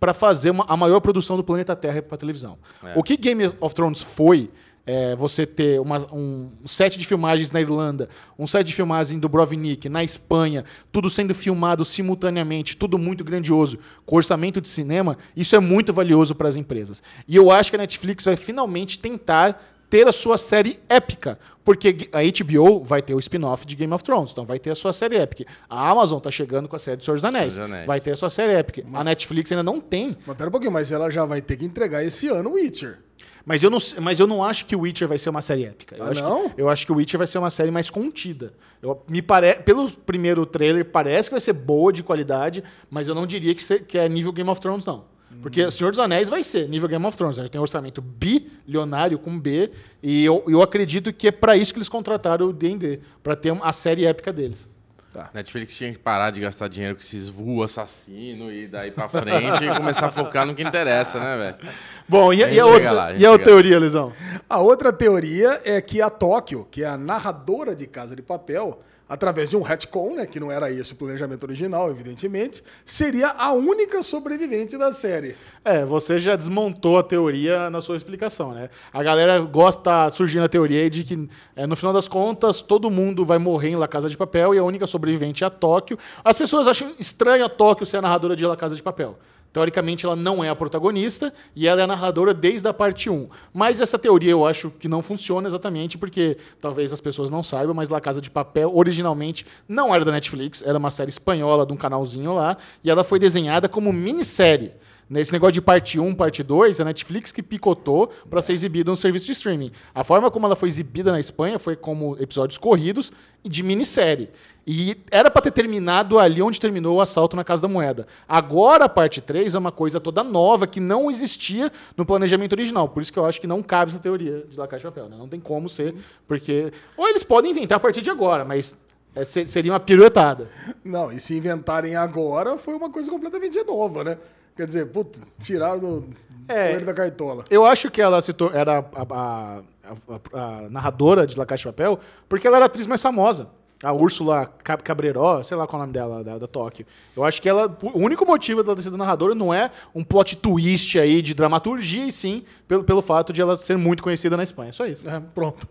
para fazer uma, a maior produção do planeta Terra para televisão. É. O que Game of Thrones foi é, você ter uma, um set de filmagens na Irlanda, um set de filmagem do Brovnik na Espanha, tudo sendo filmado simultaneamente, tudo muito grandioso, com orçamento de cinema, isso é muito valioso para as empresas. E eu acho que a Netflix vai finalmente tentar ter a sua série épica, porque a HBO vai ter o spin-off de Game of Thrones, então vai ter a sua série épica. A Amazon está chegando com a série de Senhor dos Anéis, Senhor dos Anéis. vai ter a sua série épica. Mas... A Netflix ainda não tem. Mas pera um pouquinho, mas ela já vai ter que entregar esse ano o Witcher. Mas eu, não, mas eu não acho que o Witcher vai ser uma série épica. Eu ah, acho não? Que, eu acho que o Witcher vai ser uma série mais contida. Eu, me pare, pelo primeiro trailer, parece que vai ser boa, de qualidade, mas eu não diria que, ser, que é nível Game of Thrones, não. Porque hum. Senhor dos Anéis vai ser nível Game of Thrones. A gente tem um orçamento bilionário com B, e eu, eu acredito que é para isso que eles contrataram o D&D, para ter a série épica deles. Tá. Netflix tinha que parar de gastar dinheiro com esses voos assassino e daí pra frente e começar a focar no que interessa, né, velho? Bom, e a, a, e a outra, lá, a e a outra teoria, Lisão? A outra teoria é que a Tóquio, que é a narradora de Casa de Papel, através de um retcon, né, que não era esse o planejamento original, evidentemente, seria a única sobrevivente da série. É, você já desmontou a teoria na sua explicação, né? A galera gosta, surgindo a teoria de que, é, no final das contas, todo mundo vai morrer em La Casa de Papel e a única sobrevivente é a Tóquio. As pessoas acham estranho a Tóquio ser a narradora de La Casa de Papel. Teoricamente, ela não é a protagonista e ela é a narradora desde a parte 1. Mas essa teoria eu acho que não funciona exatamente porque talvez as pessoas não saibam, mas La Casa de Papel originalmente não era da Netflix, era uma série espanhola de um canalzinho lá e ela foi desenhada como minissérie. Nesse negócio de parte 1, parte 2, a Netflix que picotou para ser exibida no serviço de streaming. A forma como ela foi exibida na Espanha foi como episódios corridos de minissérie. E era para ter terminado ali onde terminou o assalto na Casa da Moeda. Agora a parte 3 é uma coisa toda nova que não existia no planejamento original. Por isso que eu acho que não cabe essa teoria de La Caixa de Papel. Né? Não tem como ser, porque. Ou eles podem inventar a partir de agora, mas é, seria uma piruetada. Não, e se inventarem agora, foi uma coisa completamente nova, né? Quer dizer, putz, tiraram do é, da cartola. Eu acho que ela se era a, a, a, a, narradora de La Caixa de Papel porque ela era a atriz mais famosa. A Úrsula Cabreró, sei lá qual é o nome dela, da, da Tóquio. Eu acho que ela. O único motivo dela ter sido narradora não é um plot twist aí de dramaturgia, e sim pelo, pelo fato de ela ser muito conhecida na Espanha. Só isso. É, pronto.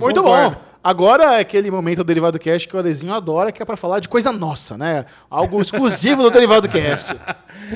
muito bom. Agora é aquele momento do Derivado Cast que o Alezinho adora, que é para falar de coisa nossa, né? Algo exclusivo do Derivado Cast.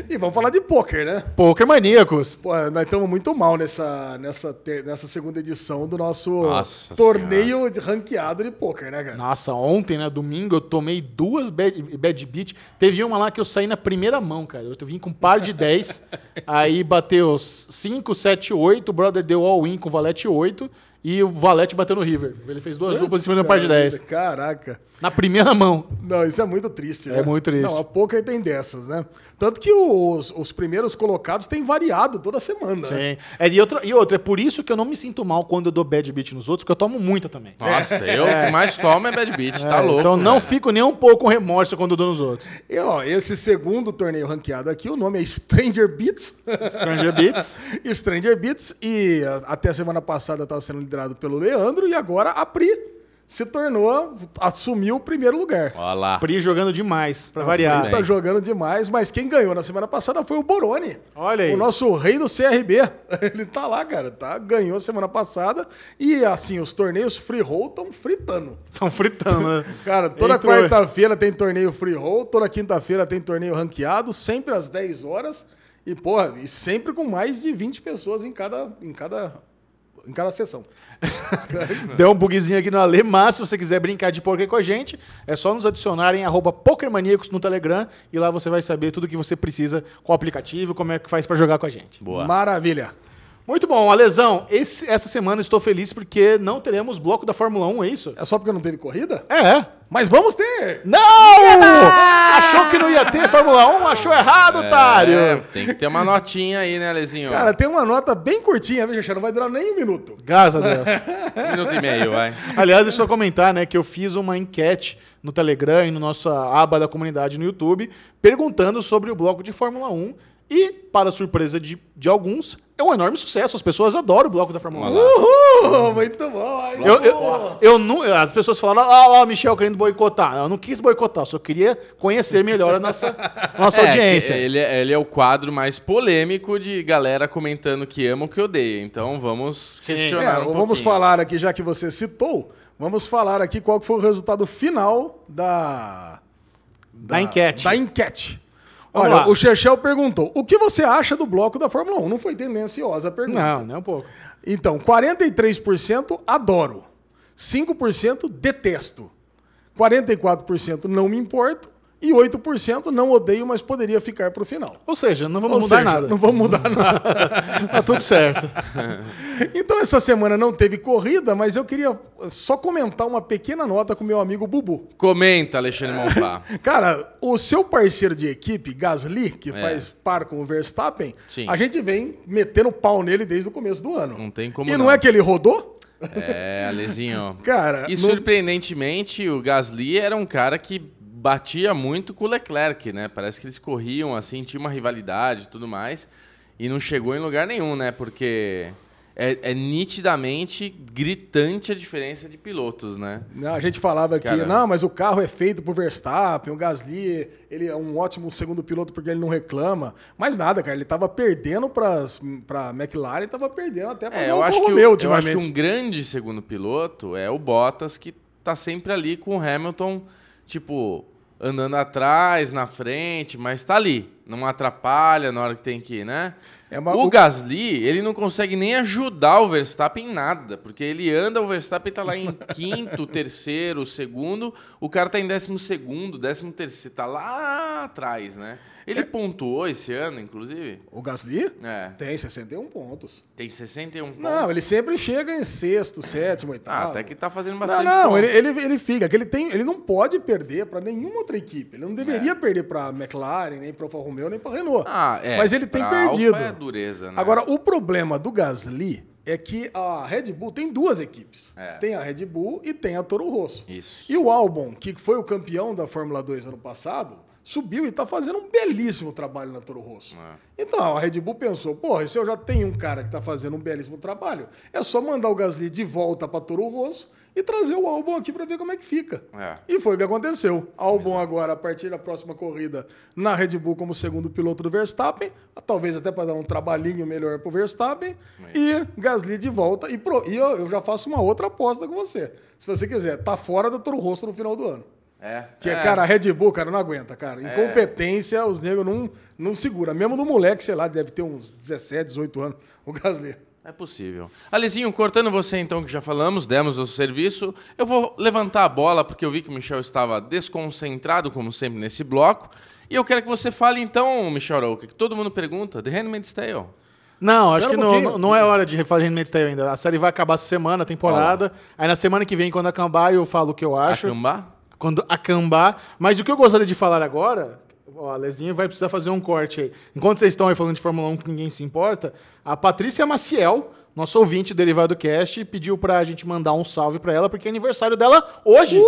e vamos falar de poker, né? Poker maníacos. Pô, nós estamos muito mal nessa, nessa, nessa segunda edição do nosso nossa torneio de ranqueado de poker, né, cara? Nossa, ontem, né, domingo, eu tomei duas bad, bad beat. Teve uma lá que eu saí na primeira mão, cara. Eu vim com um par de 10, aí bateu 5, 7, 8, o brother deu all-in com valete 8 e o Valete bateu no River. Ele fez duas duplas em cima de um par de 10. Caraca. Na primeira mão. Não, isso é muito triste, né? É muito triste. Não, a poker tem dessas, né? Tanto que os, os primeiros colocados têm variado toda semana. Sim. Né? É, e, outra, e outra, é por isso que eu não me sinto mal quando eu dou bad beat nos outros, porque eu tomo muita também. Nossa, é. eu que mais tomo é bad beat, tá é, tá louco. Então não fico nem um pouco com remorso quando eu dou nos outros. E ó, esse segundo torneio ranqueado aqui, o nome é Stranger Beats. Stranger Beats. Stranger Beats. E até a semana passada estava sendo liderado pelo Leandro e agora a Pri se tornou, assumiu o primeiro lugar. Olha lá. Pri jogando demais, para variar. Pri tá jogando demais, mas quem ganhou na semana passada foi o Boroni. Olha aí. O nosso rei do CRB. Ele tá lá, cara, tá? Ganhou semana passada e assim, os torneios free roll estão fritando. Estão fritando, né? cara, toda quarta-feira tem torneio free roll, toda quinta-feira tem torneio ranqueado, sempre às 10 horas. E, porra, e sempre com mais de 20 pessoas em cada, em cada em cada sessão. Deu um bugzinho aqui no Ale, mas se você quiser brincar de poker com a gente, é só nos adicionar em arroba pokermaníacos no Telegram e lá você vai saber tudo que você precisa com o aplicativo, como é que faz pra jogar com a gente. Boa. Maravilha. Muito bom, Alesão, esse- essa semana estou feliz porque não teremos bloco da Fórmula 1, é isso? É só porque não teve corrida? É. Mas vamos ter! Não! Achou que não ia ter Fórmula 1? Achou errado, otário! É, tem que ter uma notinha aí, né, Lezinho? Cara, tem uma nota bem curtinha, viu? Não vai durar nem um minuto. Graças a Deus. Um minuto e meio, vai. Aliás, deixa eu comentar, né, que eu fiz uma enquete no Telegram e no nossa aba da comunidade no YouTube, perguntando sobre o bloco de Fórmula 1. E, para surpresa de, de alguns, é um enorme sucesso. As pessoas adoram o bloco da Fórmula 1. Vamos lá. Uhul! Muito bom! Eu, eu, eu não, as pessoas falaram, ah lá, o Michel querendo boicotar. Eu não quis boicotar, só queria conhecer melhor a nossa, nossa É, audiência. Ele, é- ele é o quadro mais polêmico de galera comentando que ama ou que odeia. Então vamos Sim. questionar É, um vamos pouquinho. falar aqui, já que você citou, vamos falar aqui qual que foi o resultado final da... Da enquete. Da enquete. Olha, lá. o Chechel perguntou, o que você acha do bloco da Fórmula 1? Não foi tendenciosa a pergunta. Não, nem um pouco. Então, 43% adoro, 5% detesto, 44% não me importo e 8% não odeio, mas poderia ficar para o final. Ou seja, não vamos Ou mudar seja, nada. Não vamos mudar nada. Tá tudo certo. Então, essa semana não teve corrida, mas eu queria só comentar uma pequena nota com meu amigo Bubu. Comenta, Alexandre Monfá. Cara, o seu parceiro de equipe, Gasly, que faz par com o Verstappen, É. Sim. a gente vem metendo pau nele desde o começo do ano. Não tem como E não, não. é que ele rodou? É, Alezinho. Cara, E não- surpreendentemente, o Gasly era um cara que batia muito com o Leclerc, né? Parece que eles corriam assim, tinha uma rivalidade e tudo mais. E não chegou em lugar nenhum, né? Porque é, é nitidamente gritante a diferença de pilotos, né? Não, A gente falava que, Cara. não, mas o carro é feito pro Verstappen, o Gasly, ele é um ótimo segundo piloto porque ele não reclama. Mas nada, cara, ele tava perdendo pras, pra McLaren, tava perdendo até pra É, eu acho, que, o- Romeo eu acho ultimamente. que um grande segundo piloto é o Bottas, que tá sempre ali com o Hamilton, tipo, andando atrás, na frente, mas tá ali. Não atrapalha na hora que tem que ir, né? É, o o- Gasly, ele não consegue nem ajudar o Verstappen em nada, porque ele anda, o Verstappen tá lá em quinto, terceiro, segundo, o cara tá em décimo segundo, décimo terceiro, tá lá atrás, né? Ele É. pontuou esse ano, inclusive? O Gasly É, tem 61 pontos. tem 61 pontos. Não, ele sempre chega em sexto, sétimo, Ah, oitavo. até que tá fazendo Não, bastante não, ponto. ele, ele, ele fica. Que ele, tem, ele não pode perder para nenhuma outra equipe. Ele não deveria perder para McLaren, nem para Alfa Romeo, nem para Renault. É. Ah, é. Mas ele tem perdido. Alfa é dureza, né? Agora, o problema do Gasly é que a Red Bull tem duas equipes. É. Tem a Red Bull e tem a Toro Rosso. Isso. E o Albon, que foi o campeão da Fórmula 2 ano passado, subiu e está fazendo um belíssimo trabalho na Toro Rosso. É. Então, a Red Bull pensou, porra, se eu já tenho um cara que está fazendo um belíssimo trabalho, é só mandar o Gasly de volta para Toro Rosso e trazer o Albon aqui para ver como é que fica. É. E foi o que aconteceu. Albon agora, a partir da próxima corrida, na Red Bull como segundo piloto do Verstappen, talvez até para dar um trabalhinho melhor para o Verstappen, e Gasly de volta. E, pro- e eu, eu já faço uma outra aposta com você. Se você quiser, tá fora da Toro Rosso no final do ano. É. Que, é. cara, a Red Bull, cara, não aguenta, cara. Incompetência, os negros não, não segura. Mesmo do moleque, sei lá, deve ter uns 17, 18 anos, o Gasly. É possível. Alezinho, cortando você então, que já falamos, demos o serviço, eu vou levantar a bola, porque eu vi que o Michel estava desconcentrado, como sempre, nesse bloco. E eu quero que você fale então, Michel Arouca, que todo mundo pergunta, The Handmaid's Tale. Não, acho Espera que um não, não é hora de refazer Handmaid's Tale ainda. A série vai acabar essa semana, a temporada. Aí na semana que vem, quando acabar, eu falo o que eu acho. Acambá? Quando acabar. Mas o que eu gostaria de falar agora, ó, a Lezinha vai precisar fazer um corte aí. Enquanto vocês estão aí falando de Fórmula 1 que ninguém se importa, a Patrícia Maciel, nosso ouvinte do Derivado Cast, pediu pra gente mandar um salve pra ela, porque é aniversário dela hoje.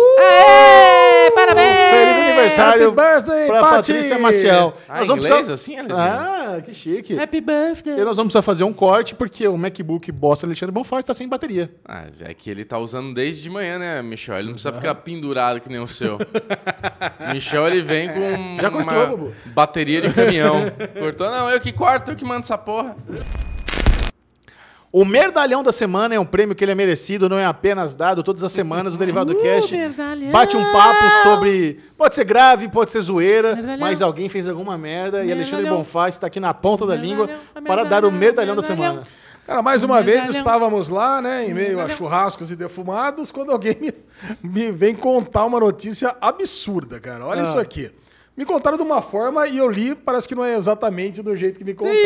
parabéns! Feliz aniversário Happy birthday, pra Pati! Patrícia Maciel. Ah, em inglês assim, Alezinho? Ah, que chique. Happy birthday! E nós vamos precisar fazer um corte, porque o MacBook Bosta Alexandre Bonfaz está sem bateria. Ah, é que ele tá usando desde de manhã, né, Michel? Ele não precisa ficar pendurado que nem o seu. Michel, ele vem com Já cortou, uma Bubu. bateria de caminhão. Cortou? Não, eu que corto, eu que mando essa porra. O Merdalhão da Semana é um prêmio que ele é merecido, não é apenas dado todas as semanas. O Derivado Cast bate um papo sobre. Pode ser grave, pode ser zoeira, Merdalhão. mas alguém fez alguma merda e Alexandre Merdalhão. Bonfaz está aqui na ponta da língua Merdalhão, para dar o merdalhão, Merdalhão da merdalhão. Semana. Cara, mais uma vez estávamos lá, né, em meio a churrascos e defumados, quando alguém me, me vem contar uma notícia absurda, cara. Olha Ah. isso aqui. Me contaram de uma forma e eu li, parece que não é exatamente do jeito que me contaram.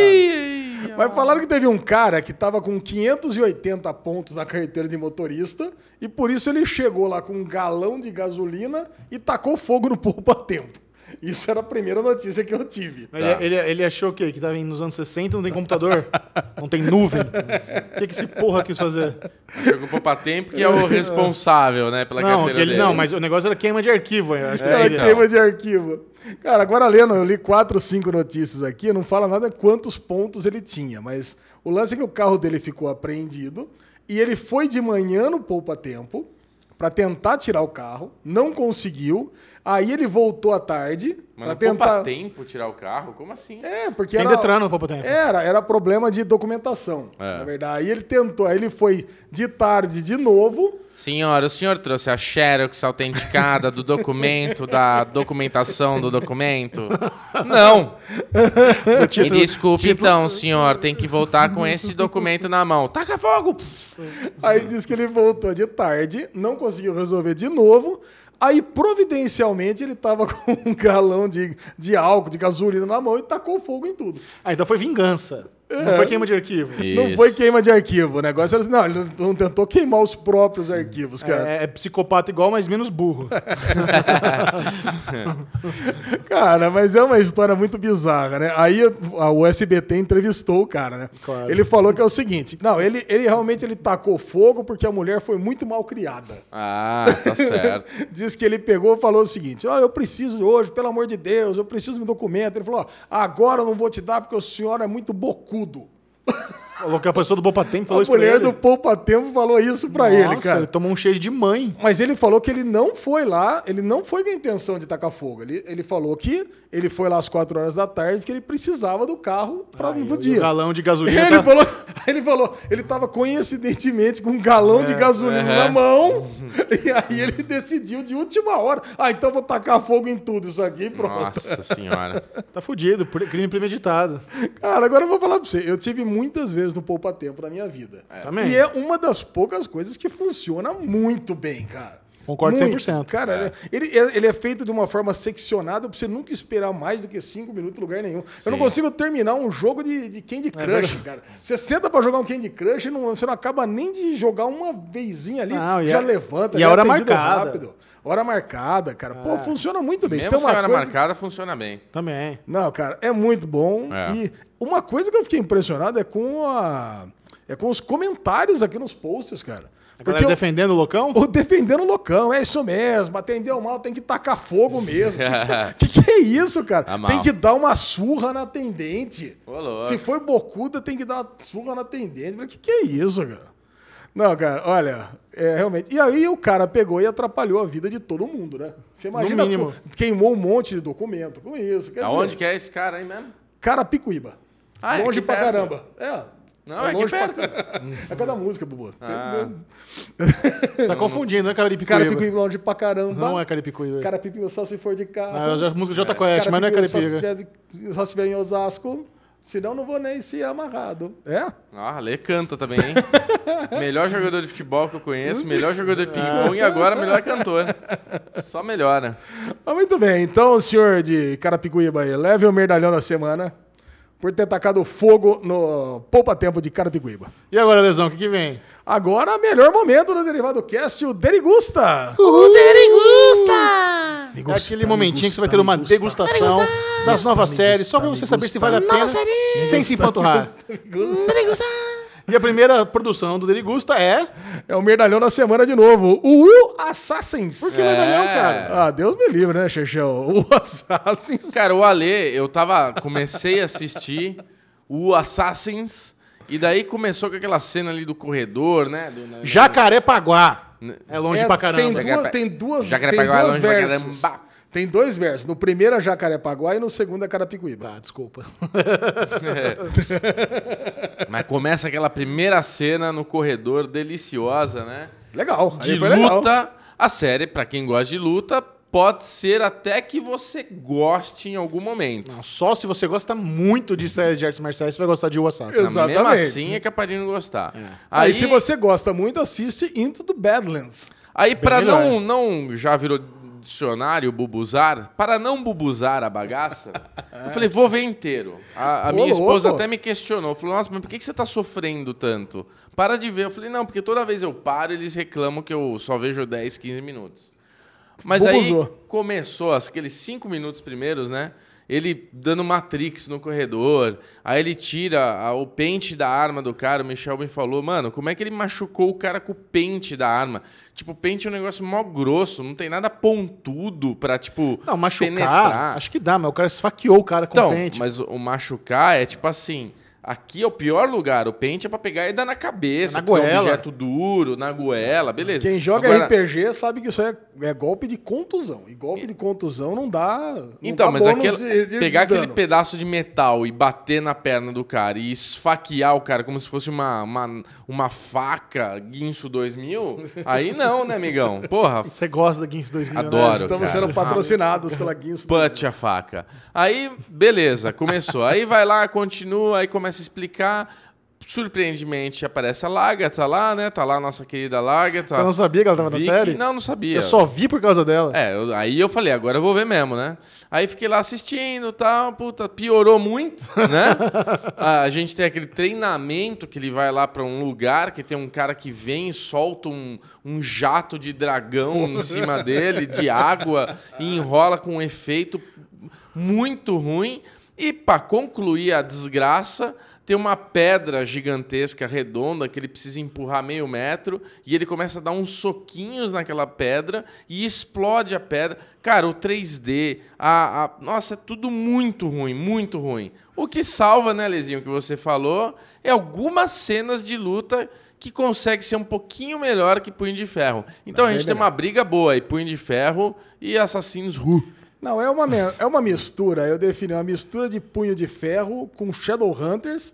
Mas falaram que teve um cara que estava com 580 pontos na carteira de motorista e por isso ele chegou lá com um galão de gasolina e tacou fogo no poupa-tempo. Isso era a primeira notícia que eu tive. Ele, ele, ele achou o quê? Que tava nos anos 60 não tem computador? não tem nuvem? O que, que esse porra quis fazer? Jogou poupa tempo que é o responsável, né, pela Não, carteira que ele, dele. não, mas o negócio era queima de arquivo. eu Acho que É, era Era ele. então. queima de arquivo. Cara, agora lendo, eu li quatro, cinco notícias aqui, não fala nada quantos pontos ele tinha, mas o lance é que o carro dele ficou apreendido e ele foi de manhã no poupa-tempo para tentar tirar o carro, não conseguiu, aí ele voltou à tarde Mas para não tentar... poupa tempo tirar o carro? Como assim? É, porque Tem era... Detran no Poupa Tempo. Era, era problema de documentação, É. na verdade. Aí ele tentou, aí ele foi de tarde de novo, Senhora, o senhor trouxe a xerox autenticada do documento, da documentação do documento? Não. Me título- desculpe então, senhor, tem que voltar com esse documento na mão. Taca fogo! Aí diz que ele voltou de tarde, não conseguiu resolver de novo. Aí, providencialmente, ele tava com um galão de, de álcool, de gasolina na mão e tacou fogo em tudo. Ah, então foi vingança. Não foi queima de arquivo. Não Isso. foi queima de arquivo. O negócio era assim, não, ele não tentou queimar os próprios arquivos, cara. É, é psicopata igual, mas menos burro. Cara, mas é uma história muito bizarra, né? Aí a- o SBT entrevistou o cara, né? Claro. Ele falou que é o seguinte: não, ele, ele realmente ele tacou fogo porque a mulher foi muito mal criada. Ah, tá certo. Diz que ele pegou e falou o seguinte: Ó, eu preciso hoje, pelo amor de Deus, eu preciso me documento. Ele falou: ó, agora eu não vou te dar porque o senhor é muito bocudo. Que a pessoa do Poupa Tempo falou A isso pra mulher ele. do Poupa Tempo falou isso pra ele, Nossa, cara. ele tomou um cheiro de mãe. Mas ele falou que ele não foi lá, ele não foi com a intenção de tacar fogo. Ele, ele falou que ele foi lá às 4 horas da tarde porque ele precisava do carro no o dia. galão de gasolina Ele tá- falou, ele falou, ele tava coincidentemente com um galão É, de gasolina na mão, e aí ele decidiu de última hora, ah, então vou tacar fogo em tudo isso aqui e pronto. Nossa senhora. Tá fudido, crime premeditado. Cara, agora eu vou falar pra você, eu tive muitas vezes no Poupa Tempo na minha vida. Também. E é uma das poucas coisas que funciona muito bem, cara. Concordo Muito. 100%. Cara, ele, ele é feito de uma forma seccionada pra você nunca esperar mais do que cinco minutos em lugar nenhum. Eu não Sim. consigo terminar um jogo de, de Candy Crush, verdade. cara. Você senta pra jogar um Candy Crush e não, você não acaba nem de jogar uma vezinha ali, Não, já a- levanta, e já a hora é atendido marcada. rápido. Hora marcada, cara. Pô, funciona muito bem. Se Mesmo tem uma hora coisa- marcada, funciona bem. Também. não, cara, é muito bom. É. E uma coisa que eu fiquei impressionado é com a é com os comentários aqui nos posts, cara. Porque o, defendendo o loucão? o defendendo o loucão, é isso mesmo. Atendeu mal, tem que tacar fogo mesmo. que, que, que é isso, cara? Tá tem que dar uma surra na atendente. Ô. Se foi bocuda, tem que dar uma surra na atendente. O que, que é isso, cara? Não, cara, olha, é realmente. E aí o cara pegou e atrapalhou a vida de todo mundo, né? Você imagina, queimou um monte de documento com isso. Aonde dizer, que é esse cara aí mesmo? Carapicuíba. Ah, é longe aqui pra perto. caramba. É. Não, é aqui longe pra perto. caramba. É cada música, Bubu. Ah. Você tá confundindo, não é Caripicuíba? Carapicuíba longe pra caramba. Não é Caripicuíba. Carapicuíba só se for de carro. Ah, já- música de Jota Quest, mas não é Carapicuíba Só se, Caripicuíba. tiver, só se tiver em Osasco. Senão não vou nem ser amarrado. É? Ah, Lê canta também, hein? melhor jogador de futebol que eu conheço, melhor jogador de ping-pong e agora melhor cantor. Só melhora. Ah, muito bem. Então, o senhor de Carapicuíba aí, leve o medalhão da semana por ter tacado fogo no poupa-tempo de Carapicuíba. E agora, Lesão, o que, que vem? Agora, melhor momento do Derivado Cast, o Derigusta. O Derigusta! É aquele momentinho que você vai ter uma degustação das novas séries, só pra você saber se vale a pena, sem se empanturrar. E a primeira produção do Derigusta é... É o medalhão da semana de novo, o Will Assassins. Por que medalhão, cara? Ah, Deus me livre, né, Chechão? O Assassins. Cara, o Ale, eu tava. Comecei a assistir o Assassins. E daí começou com aquela cena ali do corredor, né? Do, na- Jacarepaguá. É longe É, pra Tem caramba. duas, tem duas, tem Jacarepaguá é duas longe pra versos. caramba. Tem dois versos. No primeiro é Jacarepaguá e no segundo é Carapicuíba. Tá, desculpa. Mas começa aquela primeira cena no corredor deliciosa, né? Legal. De aí foi legal. luta. A série, pra quem gosta de luta, pode ser até que você goste em algum momento. Não, só se você gosta muito de séries de artes marciais, você vai gostar de O Assassin. Exato. Mesmo Exatamente. assim é capaz de não gostar. Aí, se você gosta muito, assiste Into the Badlands. Aí, para não, não. Já virou dicionário, bubuzar. Para não bubuzar a bagaça, eu falei, vou ver inteiro. A, a minha esposa até me questionou. Falou, nossa, mas por que, que você tá sofrendo tanto? Para de ver. Eu falei, não, porque toda vez eu paro, eles reclamam que eu só vejo 10, 15 minutos. Mas Bubuzou. aí começou, aqueles 5 minutos primeiros, né? Ele dando Matrix no corredor, aí ele tira a- o pente da arma do cara. O Michel me falou, mano, como é que ele machucou o cara com o pente da arma? Tipo, o pente é um negócio mó grosso, não tem nada pontudo pra, tipo, Não, machucar, penetrar. acho que dá, mas o cara esfaqueou o cara com Então, o pente. mas o, o machucar é tipo assim. Aqui é o pior lugar. O pente é pra pegar e dar na cabeça. Na é um goela. objeto duro, na goela, beleza. Quem joga Agora- RPG sabe que isso é, é golpe de contusão. E golpe de contusão não dá. não Então, dá mas aquele- de- de- pegar de aquele pedaço de metal e bater na perna do cara e esfaquear o cara como se fosse uma, uma, uma faca guincho 2000, aí não, né, amigão? Porra, Você gosta da Games 2000, Adoro. né? Estamos cara. sendo patrocinados pela Guinness. Put a faca. Aí, beleza, começou. Aí vai lá, continua, aí começa a explicar. Surpreendentemente aparece a Lagatha lá, né? Tá lá a nossa querida Lagatha. Você não sabia que ela tava na série? Não, não sabia. Eu só vi por causa dela. É, eu- aí eu falei, agora eu vou ver mesmo, né? Aí fiquei lá assistindo e tal, puta, piorou muito, né? a gente tem aquele treinamento que ele vai lá pra um lugar que tem um cara que vem e solta um, um jato de dragão em cima dele, de água, e enrola com um efeito muito ruim. E pra concluir a desgraça, tem uma pedra gigantesca, redonda, que ele precisa empurrar meio metro, e ele começa a dar uns soquinhos naquela pedra e explode a pedra. Cara, o 3D, a, a- nossa, é tudo muito ruim, muito ruim. O que salva, né, Lezinho, que você falou, é algumas cenas de luta que consegue ser um pouquinho melhor que Punho de Ferro. Então a gente tem uma briga boa aí, Punho de Ferro e Assassinos Ru. Não, é uma, é uma mistura, eu defini uma mistura de punho de ferro com Shadowhunters,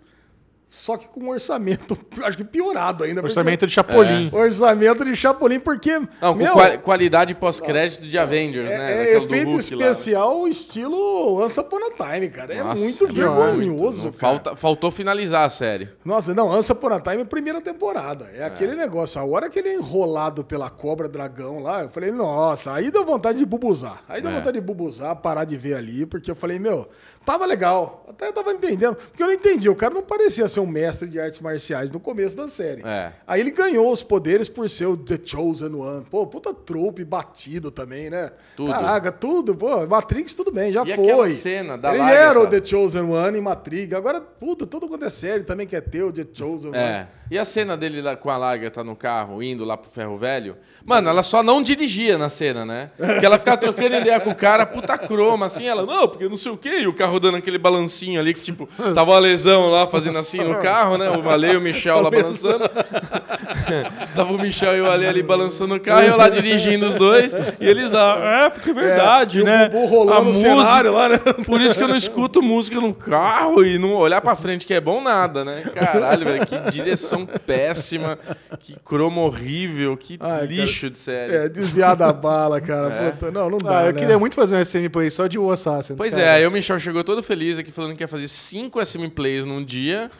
só que com um orçamento, acho que piorado ainda. porque- Orçamento de Chapolin. Orçamento de Chapolin, porque. Não, com meu, qua- qualidade pós-crédito de Avengers, é, né? é efeito lá, né? especial estilo Once Upon a Time, cara. É Nossa, muito pior, vergonhoso. Cara. falta, faltou finalizar a série. Nossa, não, Once Upon a Time é a primeira temporada. É, aquele negócio. A hora que ele é enrolado pela cobra dragão lá, eu falei, nossa, aí deu vontade de bubuzar. Aí deu É. vontade de bubuzar, parar de ver ali, porque eu falei, meu, tava legal. Até tava entendendo. Porque eu não entendi. O cara não parecia ser um mestre de artes marciais no começo da série. É. Aí ele ganhou os poderes por ser o The Chosen One. Pô, puta trope batido também, né? Tudo. Caraca, tudo. Pô, Matrix tudo bem, já E foi. cena da Ele Lagertha? era o The Chosen One em Matrix. Agora, puta, tudo quanto é série também quer ter o The Chosen One. É. E a cena dele lá com a Laga tá no carro, indo lá pro Ferro Velho. Mano, ela só não dirigia na cena, né? Porque ela ficava trocando ideia com o cara, puta croma, assim. Ela, não, porque não sei o quê. E o carro dando aquele balancinho ali, que tipo, tava a lesão lá fazendo assim no carro, né? O Ale e o Michel lá balançando. tava o Michel e o Ale ali balançando o carro, e eu lá dirigindo os dois. E eles lá, é, porque é verdade, e né? o rolando A no cenário lá, né? Por isso que eu não escuto música no carro e não olhar pra frente que é bom nada, né? Caralho, velho, que direção péssima, que cromo horrível, que Ai, lixo de série. É, desviar da bala, cara. Puta, não, não dá. Ah, eu né? queria muito fazer um SM Play só de O Assassin. Pois cara. é, aí o Michel chegou todo feliz aqui falando que ia fazer cinco SM Plays num dia.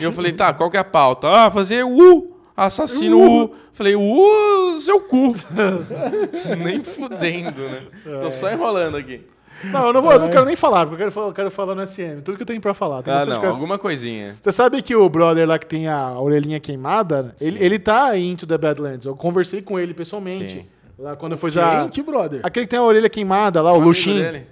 E eu falei, tá, qual que é a pauta? Ah, fazer U, assassino U. Falei, U, seu cu. Nem fudendo, né? Tô só enrolando aqui. Não, eu não, vou, eu não quero nem falar, porque eu quero falar, eu quero falar no SM. Tudo que eu tenho pra falar. Tem Ah, não, coisa- alguma coisinha. Você sabe que o brother lá que tem a orelhinha queimada, ele, ele tá aí into the Badlands. Eu conversei com ele pessoalmente. Sim. Lá quando foi já. Quem? Que brother? Aquele que tem a orelha queimada lá, o Amigo Luxin. dele?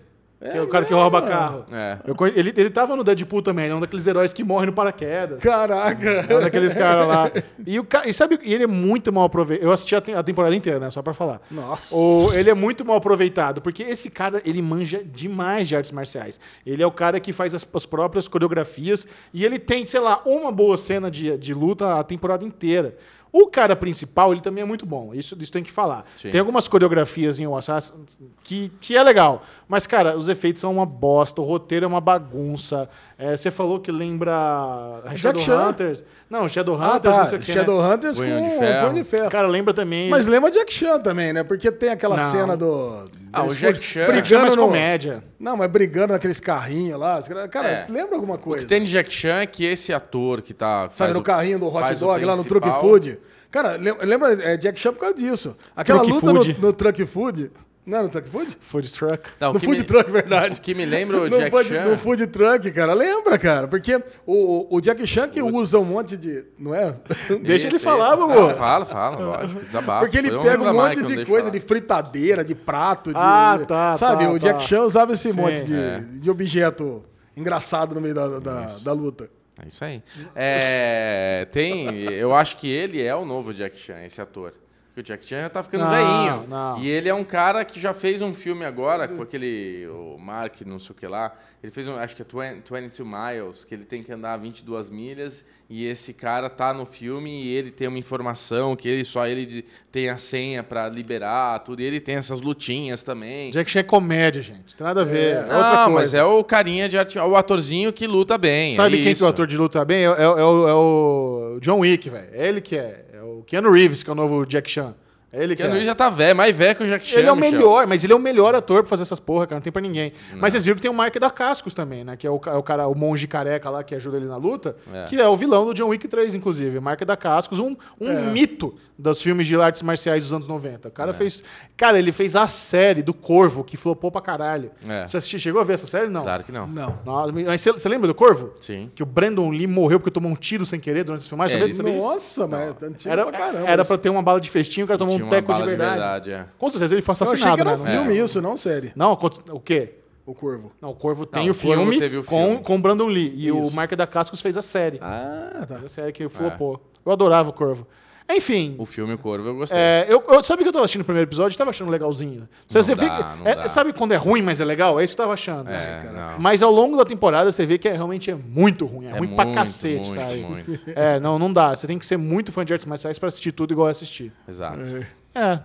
Que é o cara que rouba carro. É. Eu ele, ele tava no Deadpool também, é um daqueles heróis que morrem no paraquedas. Caraca. É um daqueles caras lá. E, o e sabe, ele é muito mal aproveitado. Eu assisti a, a temporada inteira, né? Só pra falar. Nossa. O, ele é muito mal aproveitado, porque esse cara, ele manja demais de artes marciais. Ele é o cara que faz as, as próprias coreografias e ele tem, sei lá, uma boa cena de, de luta a temporada inteira. O cara principal, ele também é muito bom. Isso, isso tem que falar. Sim. Tem algumas coreografias em O Assassin que, que é legal. Mas, cara, os efeitos são uma bosta, o roteiro é uma bagunça. É, você falou que lembra Jack Chan. Shadowhunters. Não, Shadowhunters, Ah, tá. não sei o que, né? Shadowhunters com Punho de Ferro. Punho de Ferro. Cara, lembra também... Mas lembra Jack Chan também, né? Porque tem aquela Não. cena do. Ah, o Jack Chan- Jack Chan é brigando mais no... comédia. Não, mas brigando naqueles carrinhos lá. Cara, É. lembra alguma O que coisa? tem de Jack Chan é que esse ator que tá. Sabe, no o- carrinho do hot dog, lá no Truck Food. Cara, lem- lembra é, Jack Chan por causa disso. Aquela Truck luta no, Food. no Truck Food. Não é no Truck Food? Food Truck. Não, no Food me- Truck, verdade. Que me lembra o no, Jack food, Chan. no food truck, cara. Lembra, cara? Porque o, o, Jack Chan que usa um monte de. Não é? Deixa ele falar. Gugu. Ah, Fala, fala, lógico. Desabafo. Porque ele pega um monte de coisa, falar. de fritadeira, de prato, de. Ah, tá, Sabe, tá, o Jack tá. Chan usava esse Sim, monte de, é. de objeto engraçado no meio da, da, da luta. É isso aí. É, tem. Eu acho que ele é o novo Jack Chan, esse ator. Porque o Jack Chan já tá ficando Não, veinho. não. E ele é um cara que já fez um filme agora com aquele. O Mark, não sei o que lá. Ele fez um. Acho que é 20, 22 Miles, que ele tem que andar 22 milhas. E esse cara tá no filme e ele tem uma informação que ele só ele tem a senha pra liberar tudo. E ele tem essas lutinhas também. Jack Chan é comédia, gente. Não tem nada a ver. É, outra Não, coisa. mas é o carinha de arte, o atorzinho que luta bem. Sabe é quem que o ator de luta bem? É, é- é o, é o John Wick, velho. É ele que é. O Keanu Reeves, que é o novo Jack Chan. É ele que Keanu é. Reeves já tá velho, mais velho que o Jack Chan. Ele é o Michel. melhor, mas ele é o melhor ator pra fazer essas porra, cara. Não tem pra ninguém. Mas vocês viram que tem o Mark da Cascos também, né? Que é o, é o cara, o monge careca lá que ajuda ele na luta. É. Que é o vilão do John Wick 3, inclusive. Mark da Cascos, um, um É. mito dos filmes de artes marciais dos anos 90. O cara É. fez. Cara, ele fez a série do Corvo, que flopou pra caralho. É. Você assistiu, chegou a ver essa série? Não. Claro que não. Não. Nossa, mas você, você lembra do Corvo? Sim. Que o Brandon Lee morreu porque tomou um tiro sem querer durante as filmagens. É, Sabia, ele- sabia disso? Nossa, mas é antigo Era, pra caramba. era isso. pra ter uma bala de festinho, o cara tomou um teco de bala verdade. é. Com certeza ele foi Eu achei que assassinado, era né? filme isso, não série. Não, o quê? O Corvo. Não, o Corvo tem Não, o filme, teve o com, filme. com o Brandon Lee. E o. Mark da Cascos fez a série. Ah, tá. Fez a série que flopou. Eu adorava o Corvo. Enfim, O filme O Corvo eu gostei. é, eu, eu- sabe que eu tava assistindo o primeiro episódio? Eu tava achando legalzinho. Você, Não você dá, não é, dá. sabe quando é ruim, mas é legal? É isso que eu tava achando. É, não. Mas ao longo da temporada você vê que é, realmente é muito ruim. É, É ruim pra muito, cacete, muito, sabe? muito. É, não, não dá. Você tem que ser muito fã de artes marciais pra assistir tudo igual eu assisti. Exato. É.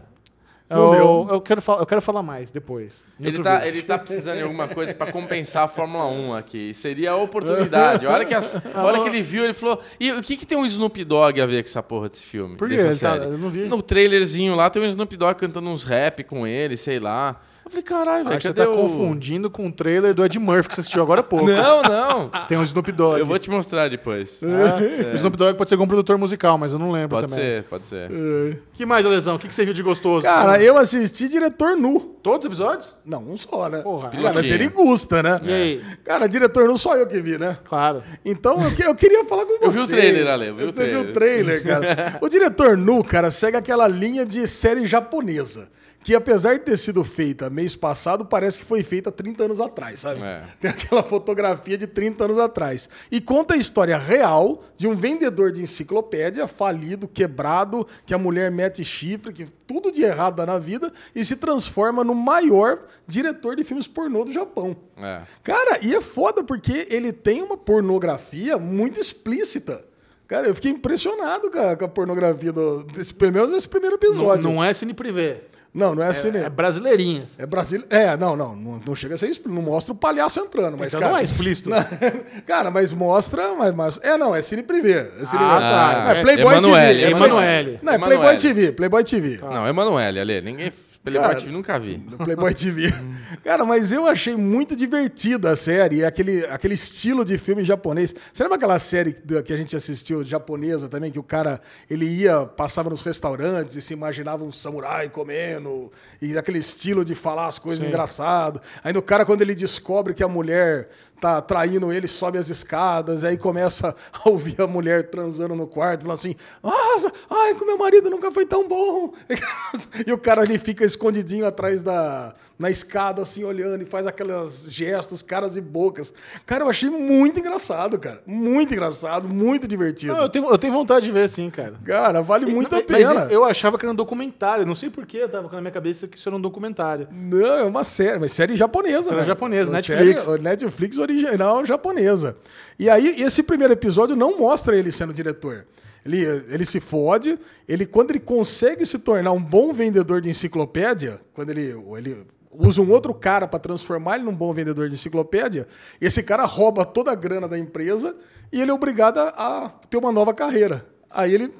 Eu, eu, quero falar, eu quero falar mais depois. Ele tá, ele tá precisando de alguma coisa pra compensar a Fórmula 1 aqui. Seria a oportunidade. A hora que, as- a hora que ele viu, ele falou: E o que, que tem um Snoop Dogg a ver com essa porra desse filme? Por quê? Dessa Ele tá- eu não vi. No trailerzinho lá tem um Snoop Dogg cantando uns rap com ele, sei lá. Eu falei: Caralho, velho, você tá o. confundindo com o trailer do Ed Murphy que você assistiu agora há pouco. Não, não. Tem o Snoop Dogg. Eu vou te mostrar depois. O Snoop Dogg pode ser algum produtor musical, mas eu não lembro Pode também. ser, pode ser. O que mais, Alesão? O que que você viu de gostoso? Cara, eu assisti diretor nu. Todos os episódios? Não, um só, né? Porra. Cara, ele gusta, né? E aí? Cara, diretor nu só eu que vi, né? Claro. Então eu, que- eu queria falar com você. Eu vi o trailer, Ale, eu vi o Você viu o trailer. trailer, cara. o diretor nu, cara, segue aquela linha de série japonesa. Que apesar de ter sido feita mês passado, parece que foi feita 30 anos atrás, sabe? É. Tem aquela fotografia de 30 anos atrás. E conta a história real de um vendedor de enciclopédia falido, quebrado, que a mulher mete chifre, que tudo de errado dá na vida, e se transforma no maior diretor de filmes pornô do Japão. É. Cara, e é foda porque ele tem uma pornografia muito explícita. Cara, eu fiquei impressionado com a, com a pornografia do, desse, pelo menos nesse primeiro Não, episódio. não é cine privê. Não, não é assim, É, né? é brasileirinhas. É Brasil. É, não, não, não, não chega a ser explícito. Não mostra o palhaço entrando, mas. Então cara, não é explícito. cara, mas mostra. Mas, mas- é, não, é cine privê. É cine Ah, privê. tá. Não, é Playboy Emanuele, TV. Emanuele. Não, é Playboy Emanuele. TV. Playboy TV. Não, Emanuele, Ale. Ninguém. Playboy Cara, TV nunca vi. Playboy TV. Cara, mas eu achei muito divertida a série, aquele, aquele estilo de filme japonês. Você lembra aquela série que a gente assistiu, japonesa também, que o cara, ele ia, passava nos restaurantes e se imaginava um samurai comendo, e aquele estilo de falar as coisas engraçado. Aí no cara, quando ele descobre que a mulher tá traindo ele, sobe as escadas, aí começa a ouvir a mulher transando no quarto, fala assim, nossa, ai, que meu marido nunca foi tão bom. e o cara ali fica escondidinho atrás da na escada, assim, olhando, e faz aqueles gestos, caras e bocas. Cara, eu achei muito engraçado, cara. Muito engraçado, muito divertido. Não, eu, tenho, eu tenho vontade de ver, sim, cara. Cara, vale muito a Mas pena. eu achava que era um documentário. Não sei porquê, tava na minha cabeça que isso era um documentário. Não, é uma série, mas série japonesa, Série né? japonesa, Netflix. Série, Netflix original japonesa. E aí, esse primeiro episódio não mostra ele sendo diretor. Ele, ele se fode, ele, quando ele consegue se tornar um bom vendedor de enciclopédia, quando ele, ele usa um outro cara para transformar ele num bom vendedor de enciclopédia. Esse cara rouba toda a grana da empresa e ele é obrigado a ter uma nova carreira. Aí ele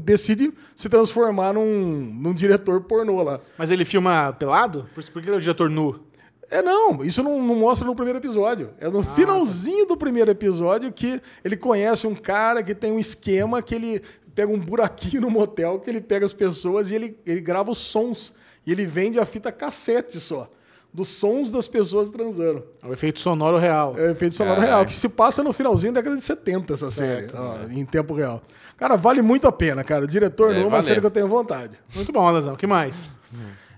decide se transformar num, num diretor pornô lá. Mas ele filma pelado? Por que ele é o diretor nu? É, não, isso não, não mostra no primeiro episódio. É no finalzinho do primeiro episódio que ele conhece um cara que tem um esquema que ele pega um buraquinho no motel, que ele pega as pessoas e ele, ele grava os sons. E ele vende a fita cassete só. Dos sons das pessoas transando. É o efeito sonoro real. É o efeito sonoro Caralho. real, que se passa no finalzinho da década de 70, essa série, ó, em tempo real. Cara, vale muito a pena, cara. O diretor É, não é uma série que eu tenho vontade. Muito bom, Lesão. O que mais?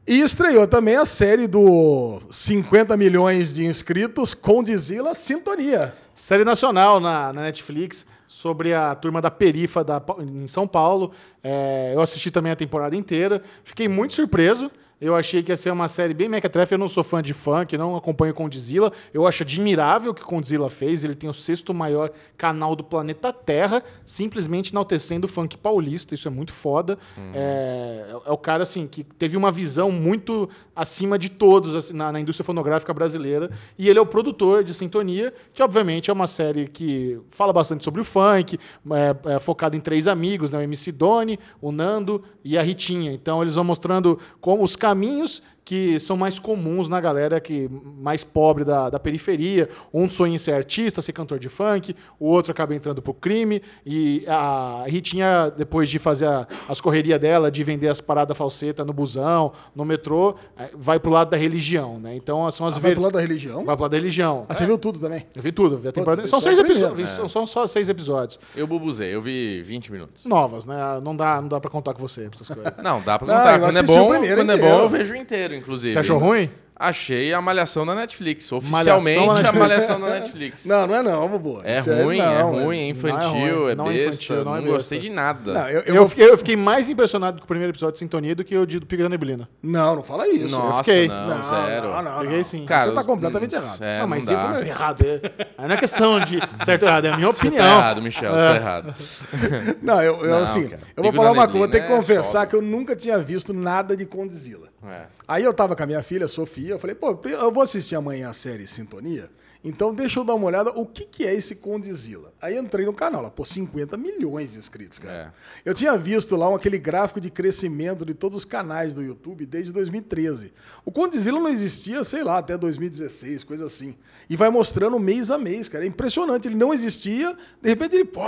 E estreou também a série do 50 milhões de inscritos, Condizila Sintonia. Série nacional na, na Netflix sobre a turma da Perifa da, em São Paulo. É, eu assisti também a temporada inteira. Fiquei muito surpreso. Eu achei que ia ser uma série bem mequetrefe. Eu não sou fã de funk, não acompanho o Condzilla. Eu acho admirável o que o Condzilla fez. Ele tem o sexto maior canal do planeta Terra, simplesmente enaltecendo o funk paulista. Isso é muito foda. É, é o cara assim que teve uma visão muito acima de todos assim, na, na indústria fonográfica brasileira. E ele é o produtor de Sintonia, que obviamente é uma série que fala bastante sobre o funk, é, é focado em três amigos, né? o MC Doni, o Nando e a Ritinha. Então eles vão mostrando como os caminhos que são mais comuns na galera que mais pobre da, da periferia. Um sonha em ser artista, ser cantor de funk, o outro acaba entrando pro crime. E a Ritinha, depois de fazer a- as correrias dela, de vender as paradas falseta no busão, no metrô, eh, vai pro lado da religião, né? Então são as Ah, vai ver- pro lado da religião? vai pro lado da religião. Ah, você viu tudo também? Eu vi tudo, vi a temporada. isso São é seis episódios. São, são só seis episódios. Eu bubuzei, eu vi 20 minutos. Novas, né? Não dá, não dá pra contar com você essas coisas. Não, dá pra Não, contar. eu quando é bom, primeiro quando é bom, eu vejo inteiro, inclusive. Você achou ruim? Achei a Malhação da Netflix. Malhação Oficialmente na a Netflix. Malhação da Netflix. Não, não é não, Bubu. É Isso ruim, é não, ruim, é infantil, ruim, é não é besta. infantil, não é não besta. gostei de nada. Não, eu, eu Eu, fiquei, eu fiquei mais impressionado com o primeiro episódio de Sintonia do que o de do Pico da Neblina. não, não fala isso. Nossa, fiquei. não, não, zero. Não, não, Peguei não. sim. Cara, Você tá completamente errado. É, não, não, mas dá. eu é errado. É, não é questão de certo ou errado, é a minha Você opinião. tá errado, Michel, você tá errado. Não, eu, eu Não, assim, cara. eu vou falar uma coisa, vou ter que é confessar que eu nunca tinha visto nada de Condizila. É. Aí eu tava com a minha filha, Sofia, eu falei, pô, eu vou assistir amanhã a série Sintonia, então deixa eu dar uma olhada o que, que é esse Condizila. Aí entrei no canal, lá, pô, 50 milhões de inscritos, cara. Eu tinha visto lá um- aquele gráfico de crescimento de todos os canais do YouTube desde 2013. O Condizila não existia, sei lá, até 2016, coisa assim. E vai mostrando mês a mês, cara. É impressionante, ele não existia, de repente ele, pô,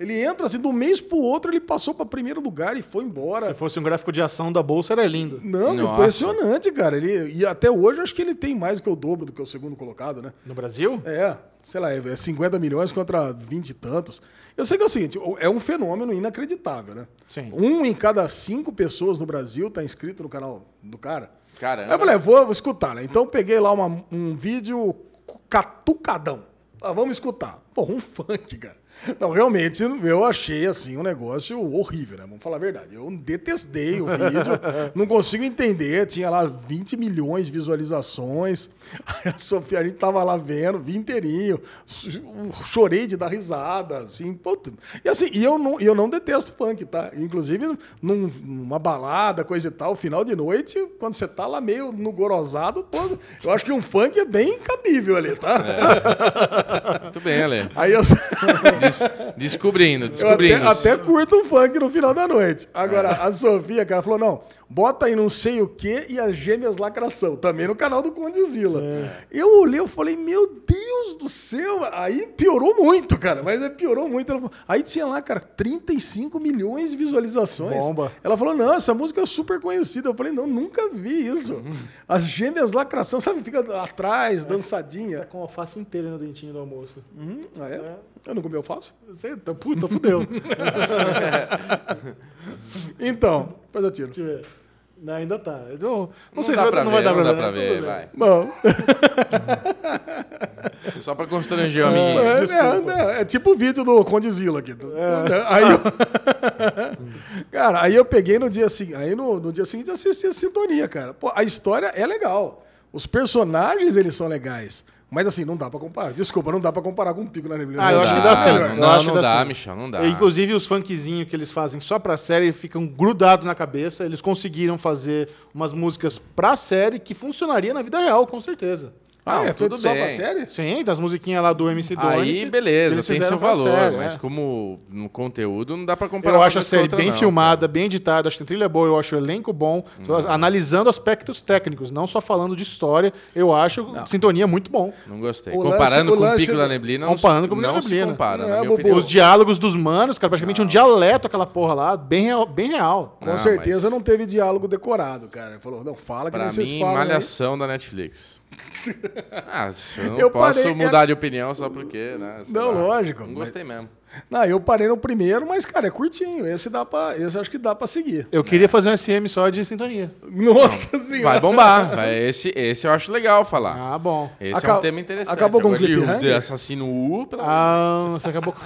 ele entra assim, de um mês pro outro ele passou para primeiro lugar e foi embora. Se fosse um gráfico de ação da bolsa, era lindo. Não, Nossa. impressionante, cara. Ele, e até hoje eu acho que ele tem mais do que o dobro do que o segundo colocado, né? No Brasil? É, sei lá, é 50 milhões contra 20 e tantos. Eu sei que é o seguinte, é um fenômeno inacreditável, né? Sim. Um em cada cinco pessoas no Brasil tá inscrito no canal do cara. Caramba. Aí eu falei, vou, vou escutar, né? Então eu peguei lá uma- um vídeo catucadão. Ah, vamos escutar. Pô, um funk, cara. Não, realmente, eu achei, assim, um negócio horrível, né? Vamos falar a verdade. Eu detestei o vídeo, não consigo entender. Tinha lá 20 milhões de visualizações. Aí a Sofia, a gente tava lá vendo, vi inteirinho. Chorei de dar risada, assim, puta. E assim, e eu não, eu não detesto funk, tá? Inclusive, num- numa balada, coisa e tal, final de noite, quando você tá lá meio no gorosado, pô, eu acho que um funk é bem cabível ali, tá? Muito bem, Ale. Aí eu, Des- descobrindo, eu descobrindo. até, até curto um funk no final da noite. Agora, a Sofia, cara, falou: não, bota aí não sei o que e as gêmeas lacração, também no canal do Condizila. Eu olhei, eu falei, meu Deus do céu, aí piorou muito, cara, mas é, piorou muito. Aí tinha lá, cara, 35 milhões de visualizações. Bomba. Ela falou, não, essa música é super conhecida. Eu falei, não, nunca vi isso. As gêmeas lacração, sabe, fica atrás, dançadinha. Com alface inteira no dentinho do almoço. Hum, ah, é? Eu não comi alface? Você tá puta, fudeu. Então, depois eu tiro. Deixa eu ver. Não, ainda tá. Eu não, não Não sei dá se pra vai, não vai ver, dar não pra dá ver. pra né? ver, Tudo bem. vai. Bom, Só pra constranger o amiguinho. é, desculpa. é, é tipo o vídeo do Condizila aqui. Aí eu... cara, aí eu peguei no dia seguinte, aí no, no dia seguinte eu assisti a sintonia, cara. Pô, a história é legal. Os personagens, eles são legais. Mas assim, não dá pra comparar. Desculpa, não dá pra comparar com um pico na neblina. Ah, eu acho que dá sim. Não, não, acho não dá. Michel, não dá. Inclusive, os funkzinhos que eles fazem só pra série ficam grudados na cabeça. Eles conseguiram fazer umas músicas pra série que funcionaria na vida real, com certeza. Ah, Não, é feito tudo bem. pra série? Sim, das musiquinhas lá do MC Doni. Aí, beleza, tem seu valor, série, mas é. como no conteúdo não dá pra comparar Eu acho a série outra, bem não, filmada, bem editada, acho que tem trilha boa, eu acho o elenco bom. Só Analisando aspectos técnicos, não só falando de história, eu acho sintonia muito bom. cara. Não gostei. O lance- Comparando o com o lance Pico da Neblina, não, Comparando com o Pico não da Neblina. compara, Não na é, minha. Os diálogos dos manos, cara, praticamente um dialeto aquela porra lá, bem real. Bem real. Com Não, certeza mas- não teve diálogo decorado, cara. Falou, não, fala que Pra vocês mim, falam. malhação da Netflix. Ah, eu não Eu posso parei- mudar de opinião só porque, né? sei Não, lá. lógico, Não mas- gostei mesmo. Não, eu parei no primeiro, mas, cara, é curtinho. Esse dá pra. Esse acho que dá pra seguir. Eu queria fazer um SM só de sintonia. Nossa senhora. Vai bombar. Vai, esse, esse eu acho legal falar. Ah, bom. Esse é Aca- um tema interessante. acabou com o de- cliffhanger? de assassino U, pelo Ah, você acabou com...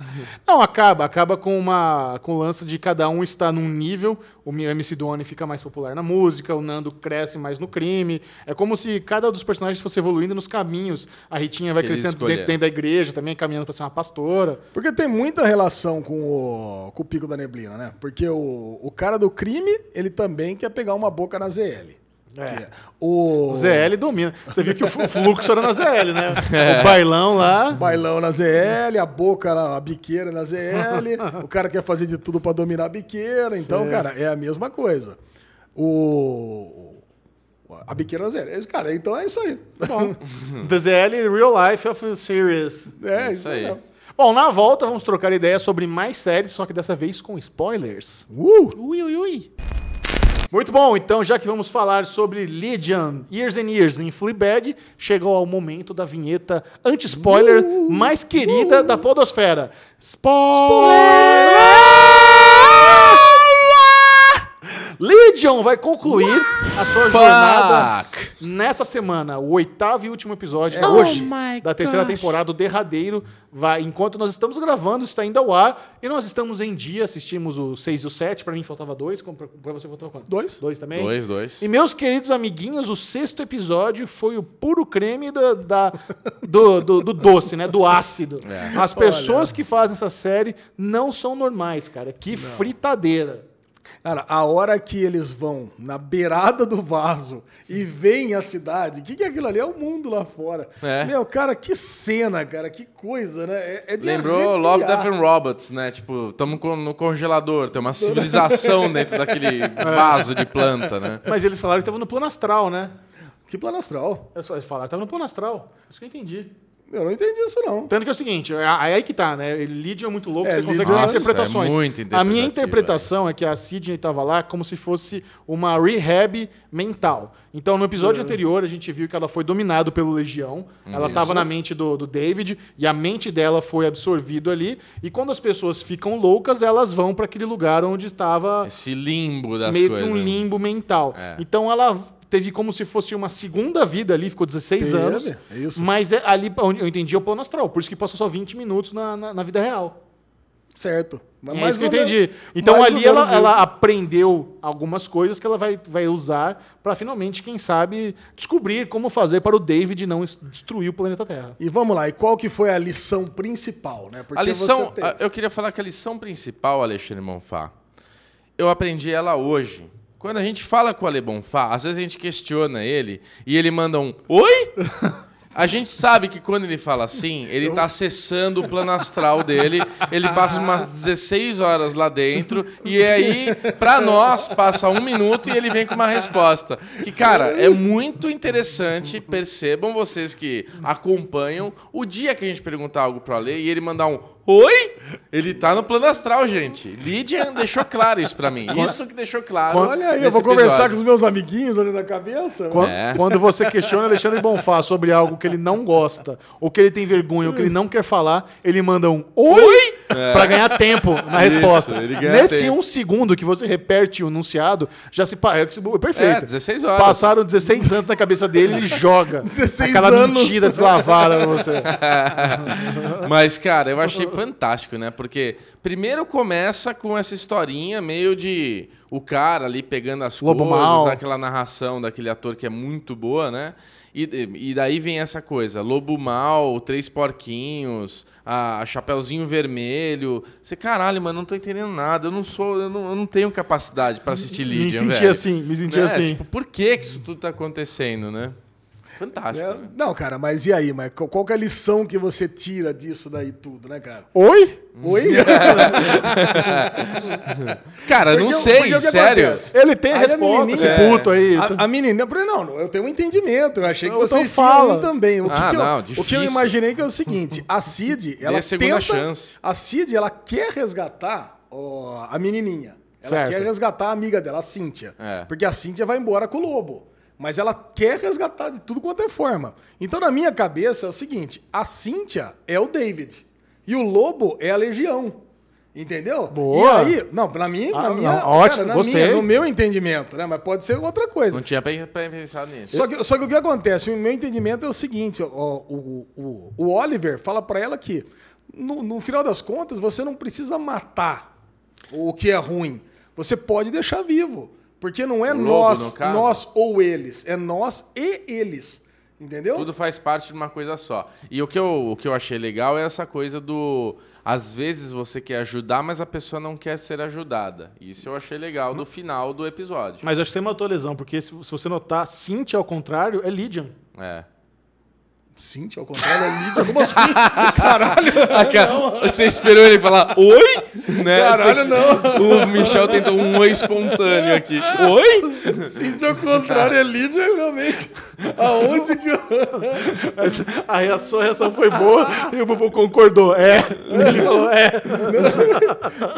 Não, acaba. Acaba com uma com o lance de cada um estar num nível. O MC Doni fica mais popular na música, o Nando cresce mais no crime. É como se cada dos personagens fosse evoluindo nos caminhos. A Ritinha vai Que crescendo dentro, dentro da igreja, também caminhando para ser uma pastora. Porque tem muita relação com o, com o Pico da Neblina, né? Porque o, o cara do crime, ele também quer pegar uma boca na ZL. É. É O ZL domina. Você viu que o fluxo era na ZL, né? É. O bailão lá. bailão na ZL, a boca, na- a biqueira na ZL. o cara quer fazer de tudo pra dominar a biqueira. Então, Sim. cara, é a mesma coisa. O. A biqueira na ZL. Cara, então é isso aí. Bom, The ZL Real Life of Series. É, Isso isso aí. aí. Bom, na volta vamos trocar ideias sobre mais séries, só que dessa vez com spoilers. Uh! Ui, ui, ui. Muito bom, então já que vamos falar sobre Legion Years and Years em Fleabag, chegou ao momento da vinheta anti-spoiler mais querida da podosfera. Spoiler! Legion vai concluir a sua jornada nessa semana. O oitavo e último episódio É hoje. da terceira temporada, o derradeiro. Vai, enquanto nós estamos gravando, está ainda ao ar. E nós estamos em dia, assistimos o 6 e o 7. Pra mim faltava dois. pra você faltava quanto? Dois. Dois também? Dois, dois. E meus queridos amiguinhos, o sexto episódio foi o puro creme da, da- do, do- do doce, né? Do ácido. É. As pessoas que fazem essa série não são normais, cara. Que fritadeira. Cara, a hora que eles vão na beirada do vaso e veem a cidade, o que, que é aquilo ali? É o mundo lá fora. É. Meu, cara, que cena, cara, que coisa, né? É, é de Lembrou arrepiar. Love, Death and Robots, né? Tipo, tamo com- no congelador, tem uma civilização dentro daquele vaso de planta, né? Mas eles falaram que estava no plano astral, né? Que plano astral. É só- Eles falaram que estava no plano astral. Isso que eu entendi. Eu não entendi isso, não. Tanto que é o seguinte, é aí aí que tá, né? Lídia é muito louco, É, você consegue Nossa, interpretações. é muito A minha interpretação é que a Sidney estava lá como se fosse uma rehab mental. Então, no episódio anterior, a gente viu que ela foi dominada pelo Legião. Ela estava na mente do, do David e a mente dela foi absorvida ali. E quando as pessoas ficam loucas, elas vão para aquele lugar onde estava Esse limbo das meio coisas. que um limbo mental. É. Então ela teve como se fosse uma segunda vida ali, ficou 16 Teve, anos. é isso. Mas é ali onde eu entendi é o plano astral, por isso que passou só 20 minutos na, na, na vida real. Certo. Mas É mais isso que eu menos- entendi. Então ali ela, ela aprendeu algumas coisas que ela vai, vai usar para finalmente, quem sabe, descobrir como fazer para o David não es- destruir o planeta Terra. E vamos lá, e qual que foi a lição principal, né? Porque A lição, a- eu queria falar que a lição principal, Alexandre Monfá, eu aprendi ela hoje. Quando a gente fala com o Ale Bonfá, às vezes a gente questiona ele e ele manda um Oi? A gente sabe que quando ele fala assim, ele tá acessando o plano astral dele, ele passa umas 16 horas lá dentro, e aí, pra nós, passa um minuto e ele vem com uma resposta. Que, cara, é muito interessante, percebam vocês que acompanham, o dia que a gente perguntar algo pro Ale e ele mandar um Oi? Ele tá no plano astral, gente. Lydian deixou claro isso pra mim. Isso que deixou claro. Olha aí, eu vou conversar episódio. com os meus amiguinhos ali na cabeça. Quando, É. quando você questiona Alexandre Bonfá sobre algo que ele não gosta, ou que ele tem vergonha, ou que ele não quer falar, ele manda um oi pra ganhar tempo na Isso, resposta. ele ganha Nesse tempo. um segundo que você repete o enunciado, já se é perfeito. É, 16 horas. Passaram 16 anos na cabeça dele, ele joga 16 aquela anos. mentira deslavada pra você. Mas, cara, eu achei fantástico, né? Porque primeiro começa com essa historinha meio de o cara ali pegando as Lobo coisas, mau. aquela narração daquele ator que é muito boa, né? E, e daí vem essa coisa: Lobo Mal, Três Porquinhos, a, a Chapeuzinho Vermelho. Você, caralho, mano, não tô entendendo nada. Eu não sou, eu não, eu não tenho capacidade pra assistir Legion, Me senti velho. assim, me senti Né? assim. Tipo, por que que isso tudo tá acontecendo, né? Fantástico. É, né? não, cara, mas e aí? Mas qual que é a lição que você tira disso daí tudo, né, cara? Oi? Oi? Cara, Porque não o- sei, sério. acontece? Ele tem a Aí a resposta, menininha- esse puto aí. A, a menina, eu falei, não, eu tenho um entendimento. Eu achei que Então vocês fala. tinham um também. O que, Ah, que eu, não, o que eu imaginei que é o seguinte: a Cid, ela a segunda tenta, chance. A Cid, ela quer resgatar ó, a menininha. Ela Certo. quer resgatar a amiga dela, a Cíntia. É. Porque a Cíntia vai embora com o lobo. Mas ela quer resgatar de tudo quanto é forma. Então, na minha cabeça, é o seguinte: a Cíntia é o David. E o lobo é a Legião. Entendeu? Boa. E aí, não, na minha, Ah, na minha, não, ótimo, na gostei. minha, no meu entendimento, né? Mas pode ser outra coisa. Não tinha pe- pe- pensado nisso. Só que, só que o que acontece? O meu entendimento é o seguinte: ó, o, o, o Oliver fala pra ela que, no, no final das contas, você não precisa matar o que é ruim. Você pode deixar vivo. Porque não é lobo, nós, nós ou eles. É nós e eles. Entendeu? Tudo faz parte de uma coisa só. E o que, eu, o que eu achei legal é essa coisa do. Às vezes você quer ajudar, mas a pessoa não quer ser ajudada. Isso eu achei legal do final do episódio. Mas acho que você matou a lesão, porque se, se você notar, Cintia ao contrário é Lydian. É. Cíntia, ao contrário, é Lídia. Como assim? Caralho. Aquela- você esperou ele falar oi? Né? Caralho, Você- O Michel tentou um oi espontâneo aqui. Oi? Cíntia, ao contrário, é Lídia, realmente. Aonde que eu... A reação, a reação foi boa e o Bubu concordou. É. Ele falou, é.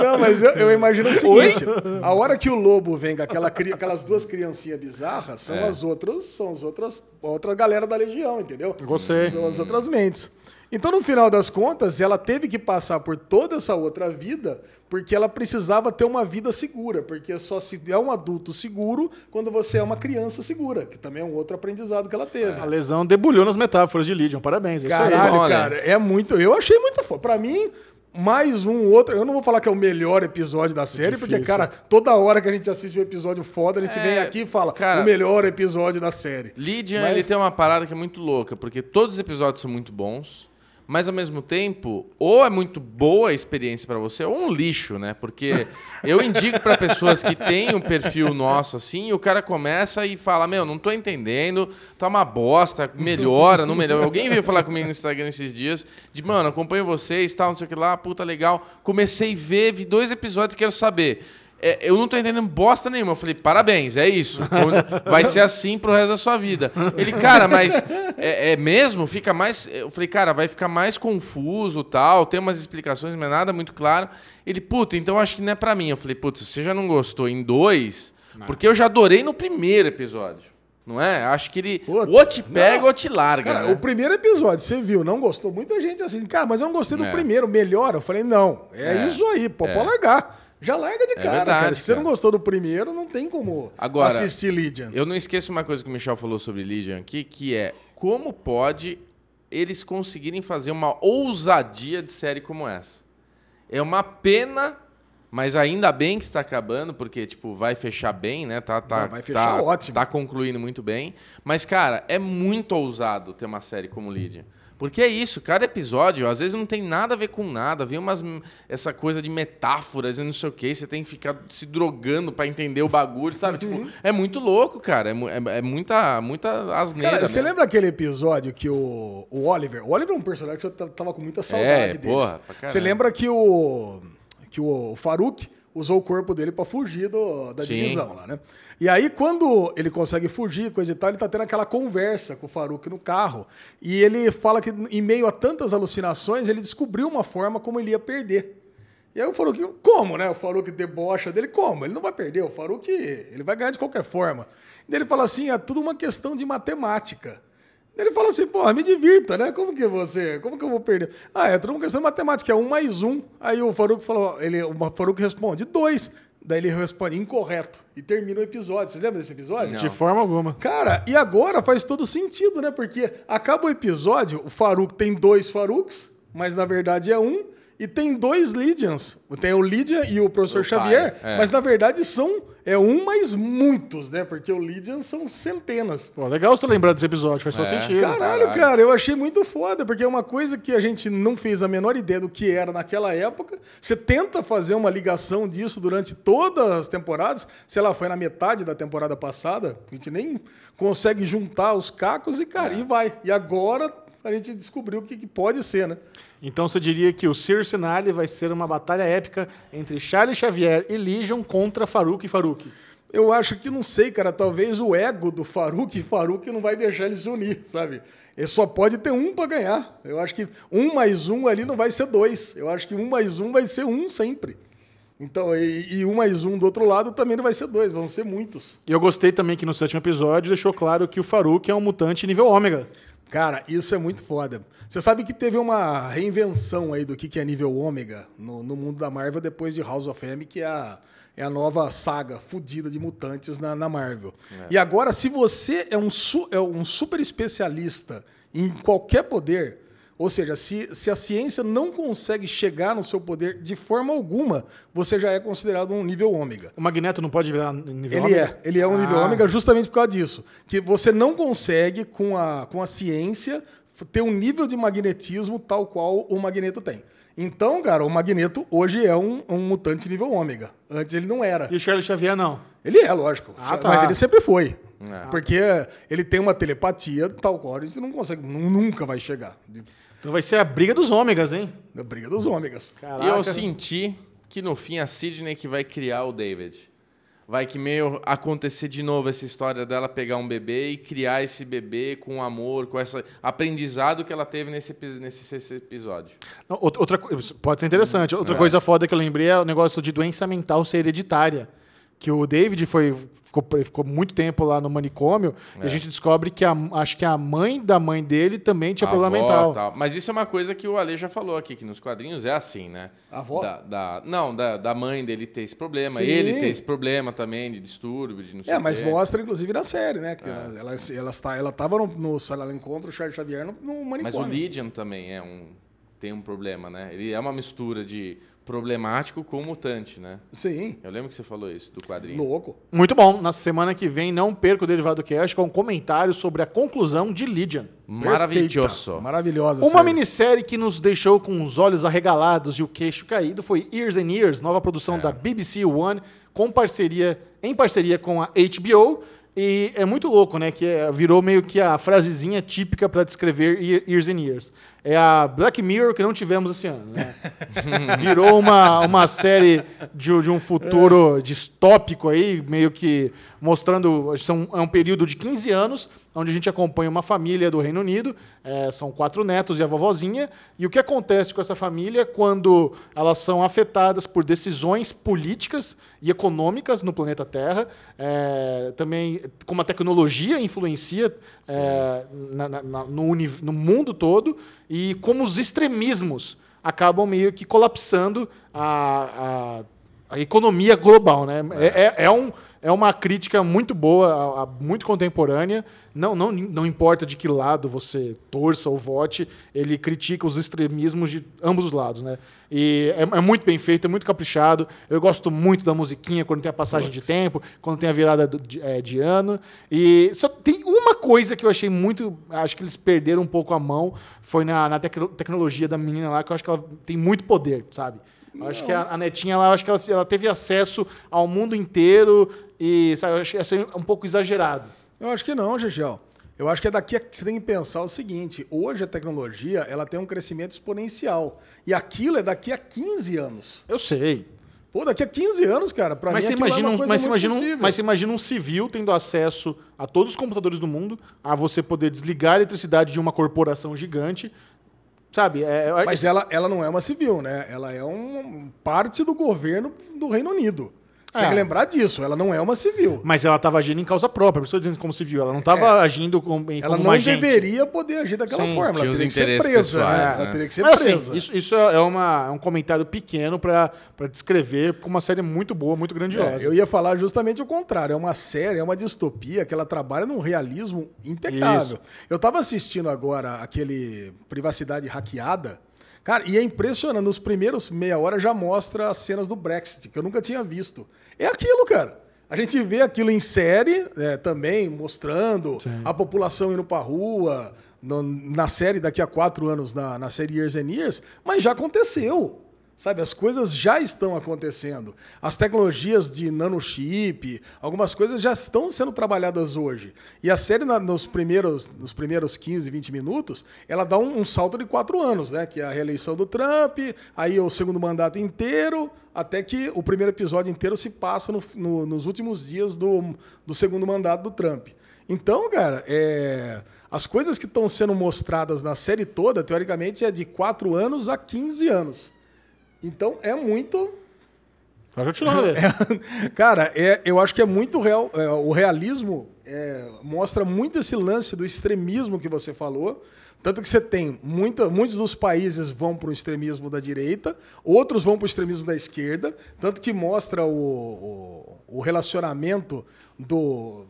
Não, mas eu, eu imagino o seguinte: a hora que o lobo vem com aquela, cri- aquelas duas criancinhas bizarras, são É. as outras, são as outras, outra galera da legião, entendeu? São as outras mentes. Então, no final das contas, ela teve que passar por toda essa outra vida porque ela precisava ter uma vida segura, porque só se é um adulto seguro quando você é uma criança segura, que também é um outro aprendizado que ela teve. A lesão debulhou nas metáforas de Lydian. Parabéns. É isso aí. Caralho, cara, é muito. Eu achei muito foda. Pra mim, mais um outro. Eu não vou falar que é o melhor episódio da série, porque, Difícil. cara, toda hora que a gente assiste um episódio foda, a gente É, vem aqui e fala cara, o melhor episódio da série. Lydian, Mas- ele tem uma parada que é muito louca, porque todos os episódios são muito bons, mas ao mesmo tempo, ou é muito boa a experiência pra você, ou um lixo, né? Porque eu indico pra pessoas que têm um perfil nosso assim, e o cara começa e fala: Meu, não tô entendendo, tá uma bosta, melhora, não melhora. Alguém veio falar comigo no Instagram esses dias, de mano, acompanho vocês, tal, não sei o que lá, puta legal. Comecei a ver, vi dois episódios, quero saber. É, eu não tô entendendo bosta nenhuma. Eu falei, parabéns, é isso. Vai ser assim pro resto da sua vida. Ele, cara, mas é, é mesmo? Fica mais. Eu falei, cara, vai ficar mais confuso tal. Tem umas explicações, mas nada muito claro. Ele, puta, então acho que não é pra mim. Eu falei, putz, você já não gostou em dois, porque eu já adorei no primeiro episódio. Não é? Acho que ele Puta, ou te pega não. ou te larga. Cara, né? o primeiro episódio, você viu, não gostou? Muita gente assim, cara, mas eu não gostei do É. primeiro, melhor. Eu falei, não, é, É. isso aí, pô, É. pode largar. Já larga de cara, verdade, cara. Se você não gostou do primeiro, não tem como Agora, assistir Lydian. Eu não esqueço uma coisa que o Michel falou sobre Legion aqui, que é como pode eles conseguirem fazer uma ousadia de série como essa. É uma pena, mas ainda bem que está acabando, porque tipo vai fechar bem, né? Tá, tá, Não, vai fechar tá, ótimo. Tá concluindo muito bem. Mas cara, é muito ousado ter uma série como Legion. Porque é isso, cada episódio, às vezes não tem nada a ver com nada, vem umas essa coisa de metáforas e não sei o que, você tem que ficar se drogando pra entender o bagulho, sabe? Tipo, é muito louco, cara, é, é- é muita, muita asneira. Cara, você lembra aquele episódio que o, o Oliver. O Oliver é um personagem que eu tava com muita saudade É, dele. Você lembra que o. que o Farouk usou o corpo dele pra fugir do- da Sim. divisão lá, né? E aí, quando ele consegue fugir, coisa e tal, ele tá tendo aquela conversa com o Farouk no carro. E ele fala que, em meio a tantas alucinações, ele descobriu uma forma como ele ia perder. E aí o Farouk, como, né? O Farouk debocha dele, como? Ele não vai perder, o Farouk, ele vai ganhar de qualquer forma. E ele fala assim, é tudo uma questão de matemática. Ele fala assim, porra, me divirta, né? Como que você, como que eu vou perder? Ah, é tudo uma questão de matemática, é um mais um. Aí o Farouk falou, ele, o Farouk responde, dois. Daí ele responde, incorreto. E termina o episódio. Vocês lembram desse episódio? De forma alguma. Cara, e agora faz todo sentido, né? Porque acaba o episódio, o Farouk tem dois Faruks, mas na verdade é um. E tem dois Lydians. Tem o Lydian e o Professor O Xavier, pai, é. mas na verdade são é um mais muitos, né? Porque o Lydian são centenas. Pô, legal você lembrar desse episódio, faz todo É. sentido. Caralho, Caralho. cara, eu achei muito foda, porque é uma coisa que a gente não fez a menor ideia do que era naquela época. Você tenta fazer uma ligação disso durante todas as temporadas, sei lá, foi na metade da temporada passada, a gente nem consegue juntar os cacos e, cara, e vai. E agora a gente descobriu o que, que pode ser, né? Então você diria que o Circe Nale vai ser uma batalha épica entre Charlie Xavier e Legion contra Farouk e Farouk. Eu acho que, não sei, cara, talvez o ego do Faruk e Faruk não vai deixar eles se unir, sabe? Ele só pode ter um para ganhar. Eu acho que um mais um ali não vai ser dois. Eu acho que um mais um vai ser um sempre. Então, e, e um mais um do outro lado também não vai ser dois, vão ser muitos. E eu gostei também que no sétimo episódio deixou claro que o Farouk é um mutante nível ômega. Cara, isso é muito foda. Você sabe que teve uma reinvenção aí do que que é nível ômega no, no mundo da Marvel depois de House of M, que é a, é a nova saga fodida de mutantes na, na Marvel. E agora, se você é um, é um super especialista em qualquer poder, ou seja, se, se a ciência não consegue chegar no seu poder de forma alguma, você já é considerado um nível ômega. O Magneto não pode virar nível Ele ômega? é, ele é um nível Ah. ômega justamente por causa disso. Que você não consegue, com a, com a ciência, ter um nível de magnetismo tal qual o Magneto tem. Então, cara, o Magneto hoje é um, um mutante nível ômega. Antes ele não era. E o Charlie Xavier não. Ele é, lógico. Ah, tá. Mas ele sempre foi. É. Porque ele tem uma telepatia tal qual a gente não consegue, nu- nunca vai chegar. Então vai ser a briga dos ômegas, hein? Da briga dos ômegas. Caraca. E eu senti que no fim a Sidney que vai criar o David. Vai que meio acontecer de novo essa história dela pegar um bebê e criar esse bebê com amor, com esse aprendizado que ela teve nesse, nesse, esse episódio. Não, outra, pode ser interessante. Outra É. coisa foda que eu lembrei é o negócio de doença mental ser hereditária. Que o David foi, ficou, ficou muito tempo lá no manicômio e a gente descobre que a, acho que a mãe da mãe dele também tinha A problema avó, mental. tal. Mas isso é uma coisa que o Ale já falou aqui, que nos quadrinhos é assim, né? A avó? Da, da- não, da, da mãe dele ter esse problema. Sim. Ele ter esse problema também de distúrbio, de não sei É, mas quê. mostra, inclusive, na série, né? Que ela, ela, ela, está, ela tava no, no sala ela encontra o Charles Xavier no, no Mas manicômio. o Lydian também é um, tem um problema, né? Ele é uma mistura de problemático com mutante, né? Sim, Eu lembro que você falou isso do quadrinho. louco. Muito bom. Na semana que vem, não perca o Derivado Cast com um comentário sobre a conclusão de Lydian. Maravilhoso. Maravilhosa. Uma série. minissérie que nos deixou com os olhos arregalados e o queixo caído foi Years and Years, nova produção da BBC One, com parceria, em parceria com a HBO. E é muito louco, né? Que é- virou meio que a frasezinha típica para descrever Ye- Years and Years. É a Black Mirror que não tivemos esse ano, né? virou uma, uma série de, de um futuro distópico aí, meio que mostrando. São, é um período de 15 anos, onde a gente acompanha uma família do Reino Unido, é, são quatro netos e a vovozinha, e o que acontece com essa família quando elas são afetadas por decisões políticas e econômicas no planeta Terra, é, também como a tecnologia influencia é, na- na- no, no mundo todo, e como os extremismos acabam meio que colapsando a, a, a economia global. Né? É, é, é um, é uma crítica muito boa, muito contemporânea. Não, não, não importa de que lado você torça ou vote, ele critica os extremismos de ambos os lados. Né? E é, é muito bem feito, é muito caprichado. Eu gosto muito da musiquinha quando tem a passagem de tempo, quando tem a virada de, é, de ano. E só tem uma coisa que eu achei muito. Acho que eles perderam um pouco a mão. Foi na, na tecno- tecnologia da menina lá, que eu acho que ela tem muito poder, sabe? Eu acho que a, a netinha lá, eu acho que ela, ela teve acesso ao mundo inteiro e sabe, eu acho que ia ser um pouco exagerado. Eu acho que não, Gegel. Eu acho que é daqui a, você tem que pensar o seguinte: hoje a tecnologia ela tem um crescimento exponencial. E aquilo é daqui a 15 anos. Eu sei. Pô, daqui a 15 anos, cara, pra Mas mim você, imagina é uma um, coisa mas, imagina um, mas você imagina um civil tendo acesso a todos os computadores do mundo, a você poder desligar a eletricidade de uma corporação gigante. Sabe? É, é- Mas ela, ela não é uma civil, né? Ela é um parte do governo do Reino Unido. Você É. tem que lembrar disso. Ela não é uma civil. Mas ela estava agindo em causa própria, por isso eu dizendo como civil. Ela não estava agindo como, como É. Ela não agente. deveria poder agir daquela Sim, forma. Ela teria que ser interesses presa. pessoais, né? né? Ela teria que ser Mas assim, presa. isso, isso é, uma, é um comentário pequeno para descrever como uma série muito boa, muito grandiosa. É, eu ia falar justamente o contrário. É uma série, é uma distopia que ela trabalha num realismo impecável. Isso. Eu estava assistindo agora aquele Privacidade Hackeada. Cara, e é impressionante. Nos primeiros meia hora já mostra as cenas do Brexit, que eu nunca tinha visto. É aquilo, cara. A gente vê aquilo em série é, também, mostrando Sim. a população indo pra rua, no, na série daqui a quatro anos, na, na série Years and Years, mas já aconteceu. Sabe, as coisas já estão acontecendo. As tecnologias de nanochip, algumas coisas já estão sendo trabalhadas hoje. E a série, nos, primeiros, nos primeiros 15, 20 minutos, ela dá um, um, salto de quatro anos, né? Que é a reeleição do Trump, aí o segundo mandato inteiro, até que o primeiro episódio inteiro se passa no, no, nos últimos dias do, do segundo mandato do Trump. Então, cara, é, as coisas que estão sendo mostradas na série toda, teoricamente, é de 4 anos a 15 anos. Então é muito. É, cara, é, eu acho que é muito real. É, o realismo é, mostra muito esse lance do extremismo que você falou. Tanto que você tem muita, muitos dos países vão para o extremismo da direita, outros vão para o extremismo da esquerda, tanto que mostra o, o, o relacionamento do,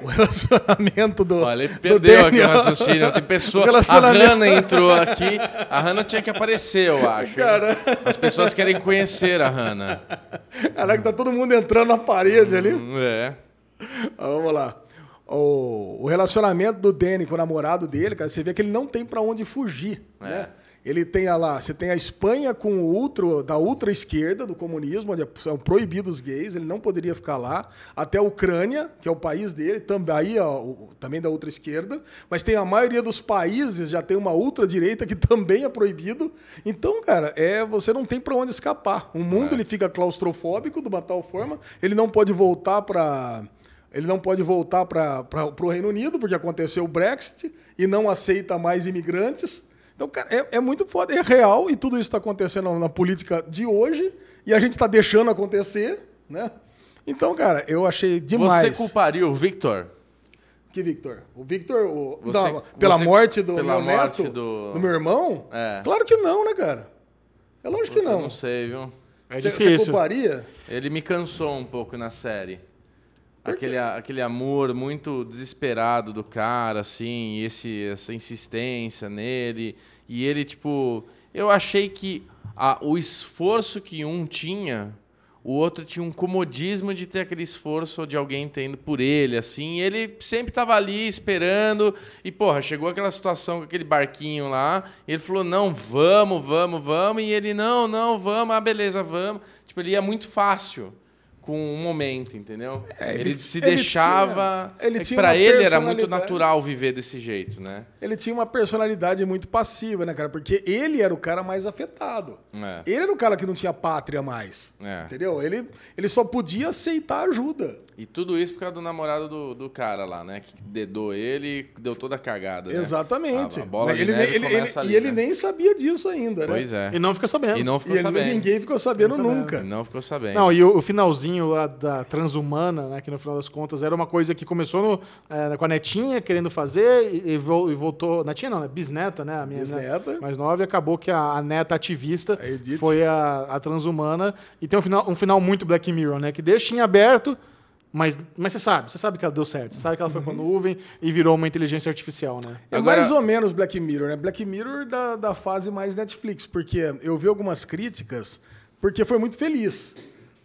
o relacionamento do. Olha, ele perdeu aqui o raciocínio. Tem pessoa. Relacionamento... A Hanna entrou aqui. A Hanna tinha que aparecer, eu acho. Cara... As pessoas querem conhecer a Hanna. Caraca, tá todo mundo entrando na parede ali. Hum, é. Vamos lá. O, o relacionamento do Danny com o namorado dele, cara, você vê que ele não tem para onde fugir. É. Né? Ele tem lá, você tem a Espanha com o ultra, da ultra esquerda do comunismo, onde são proibidos os gays, ele não poderia ficar lá. Até a Ucrânia, que é o país dele, também, ó, também da ultra esquerda. Mas tem a maioria dos países já tem uma ultra direita que também é proibido. Então, cara, é você não tem para onde escapar. O mundo é. ele fica claustrofóbico de uma tal forma, ele não pode voltar para ele não pode voltar para o Reino Unido, porque aconteceu o Brexit e não aceita mais imigrantes. Então, cara, é, é muito foda, é real e tudo isso está acontecendo na política de hoje e a gente está deixando acontecer, né? Então, cara, eu achei demais. Você culparia o Victor? Que Victor? O Victor, o... Você, não, pela você, morte do pela meu morte neto, do... do meu irmão? É. Claro que não, né, cara? É lógico que não. Eu não sei, viu? É cê, difícil. Você culparia? Ele me cansou um pouco na série. Aquele, aquele amor muito desesperado do cara, assim, esse, essa insistência nele. E ele, tipo. Eu achei que a, o esforço que um tinha, o outro tinha um comodismo de ter aquele esforço de alguém tendo por ele, assim. E ele sempre estava ali esperando. E, porra, chegou aquela situação com aquele barquinho lá. ele falou: não, vamos, vamos, vamos. E ele: não, não, vamos, ah, beleza, vamos. Tipo, ele ia muito fácil com um momento, entendeu? É, ele, ele, se ele deixava. Tinha, ele é tinha para ele era muito natural viver desse jeito, né? Ele tinha uma personalidade muito passiva, né, cara? Porque ele era o cara mais afetado. É. Ele era o cara que não tinha pátria mais. É. Entendeu? Ele, ele só podia aceitar ajuda. E tudo isso por causa do namorado do, do cara lá, né? Que dedou ele e deu toda a cagada. Né? Exatamente. A, a bola ele, ele, ele, ali, E ele né? nem sabia disso ainda, né? Pois é. E não ficou sabendo. E não ficou e sabendo. Ninguém ficou sabendo, ficou sabendo nunca. E não ficou sabendo. Não, e o, o finalzinho lá da transhumana, né, que no final das contas era uma coisa que começou no, é, com a netinha querendo fazer e, e, voltou. Netinha não, né? Bisneta, né? A minha Bisneta. mais nova, e acabou que a, a neta ativista a foi a, a transhumana. E tem um final, um final muito Black Mirror, né? Que deixa em aberto. Mas, mas você sabe, você sabe que ela deu certo. Você sabe que ela foi uhum. para nuvem e virou uma inteligência artificial, né? É Agora... mais ou menos Black Mirror, né? Black Mirror da, da fase mais Netflix, porque eu vi algumas críticas, porque foi muito feliz.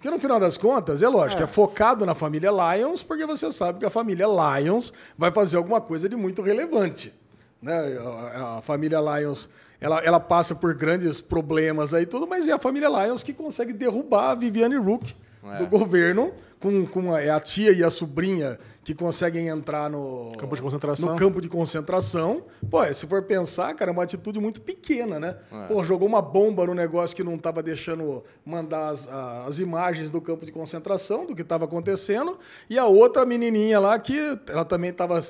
Porque no final das contas, é lógico, é. é. focado na família Lions, porque você sabe que a família Lions vai fazer alguma coisa de muito relevante. Né? A, família Lions ela, ela passa por grandes problemas aí tudo, mas é a família Lions que consegue derrubar a Viviane Rook é. do governo com, com a, é a tia e a sobrinha que conseguem entrar no campo de concentração. No campo de concentração. Pô, se for pensar, cara, é uma atitude muito pequena, né? É. Pô, jogou uma bomba no negócio que não estava deixando mandar as, as imagens do campo de concentração, do que estava acontecendo, e a outra menininha lá que ela também estava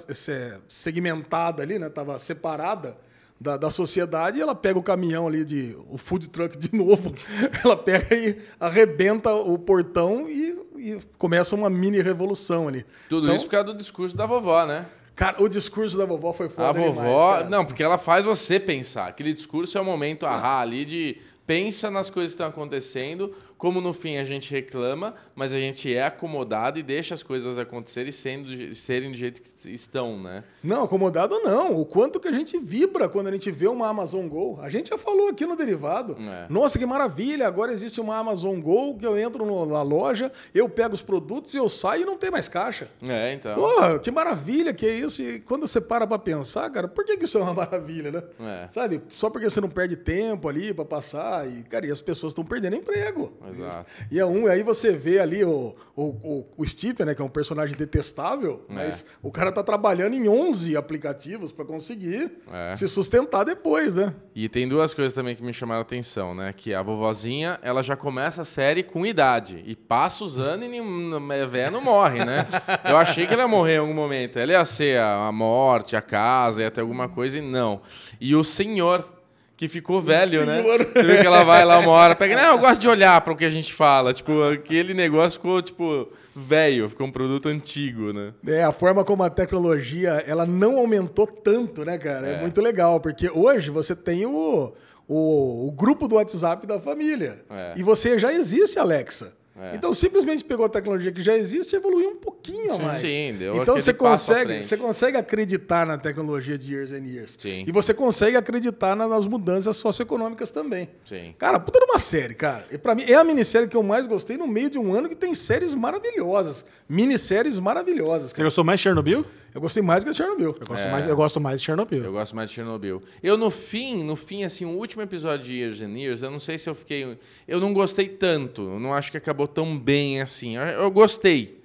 segmentada ali, né? Tava separada. Da, da, sociedade, ela pega o caminhão ali de o food truck de novo, ela pega e arrebenta o portão e e começa uma mini revolução ali. Tudo então, isso por causa do discurso da vovó, né? Cara, o discurso da vovó foi foda A vovó, demais, não, porque ela faz você pensar. Aquele discurso é o momento ah. ali de pensa nas coisas que estão acontecendo, como no fim a gente reclama, mas a gente é acomodado e deixa as coisas acontecerem sendo, serem do jeito que estão, né? Não, acomodado não. O quanto que a gente vibra quando a gente vê uma Amazon Go. A gente já falou aqui no derivado. É. Nossa, que maravilha! Agora existe uma Amazon Go que eu entro na loja, eu pego os produtos e eu saio e não tem mais caixa. É, então. Porra, que maravilha que é isso. E quando você para pra pensar, cara, por que, que isso é uma maravilha, né? É. Sabe? Só porque você não perde tempo ali pra passar. E, cara, e as pessoas estão perdendo emprego. Exato. E é um, aí você vê ali o, o, o, Stephen, né, que é um personagem detestável, É. mas o cara tá trabalhando em 11 aplicativos pra conseguir É. se sustentar depois, né? E tem duas coisas também que me chamaram a atenção, né? Que a vovozinha, ela já começa a série com idade. E passa os anos e nem- a véia não morre, né? Eu achei que ela ia morrer em algum momento. Ela ia ser a, a morte, a casa, ia ter alguma coisa e não. E o senhor, que ficou velho, né? Você vê que ela vai lá uma hora, pega... Não, eu gosto de olhar para o que a gente fala. Tipo, aquele negócio ficou, tipo, velho. Ficou um produto antigo, né? É, a forma como a tecnologia ela não aumentou tanto, né, cara? É, É. muito legal, porque hoje você tem o, o, o grupo do WhatsApp da família. É. E você já existe, Alexa. É. Então, simplesmente pegou a tecnologia que já existe e evoluiu um pouquinho a Sim, mais. sim, deu então você consegue, você consegue acreditar na tecnologia de years and years. Sim. E você consegue acreditar na- nas mudanças socioeconômicas também. Sim. Cara, puta de uma série, cara. E pra mim é a minissérie que eu mais gostei no meio de um ano que tem séries maravilhosas. Minisséries maravilhosas. Você cara. gostou mais de Chernobyl? Eu gostei mais que a Chernobyl. Eu gosto, É. mais, eu gosto mais de Chernobyl. Eu gosto mais de Chernobyl. Eu, no fim, no fim, assim, o último episódio de Years and Years, eu não sei se eu fiquei. Eu não gostei tanto. Eu não acho que acabou tão bem assim. Eu, eu gostei.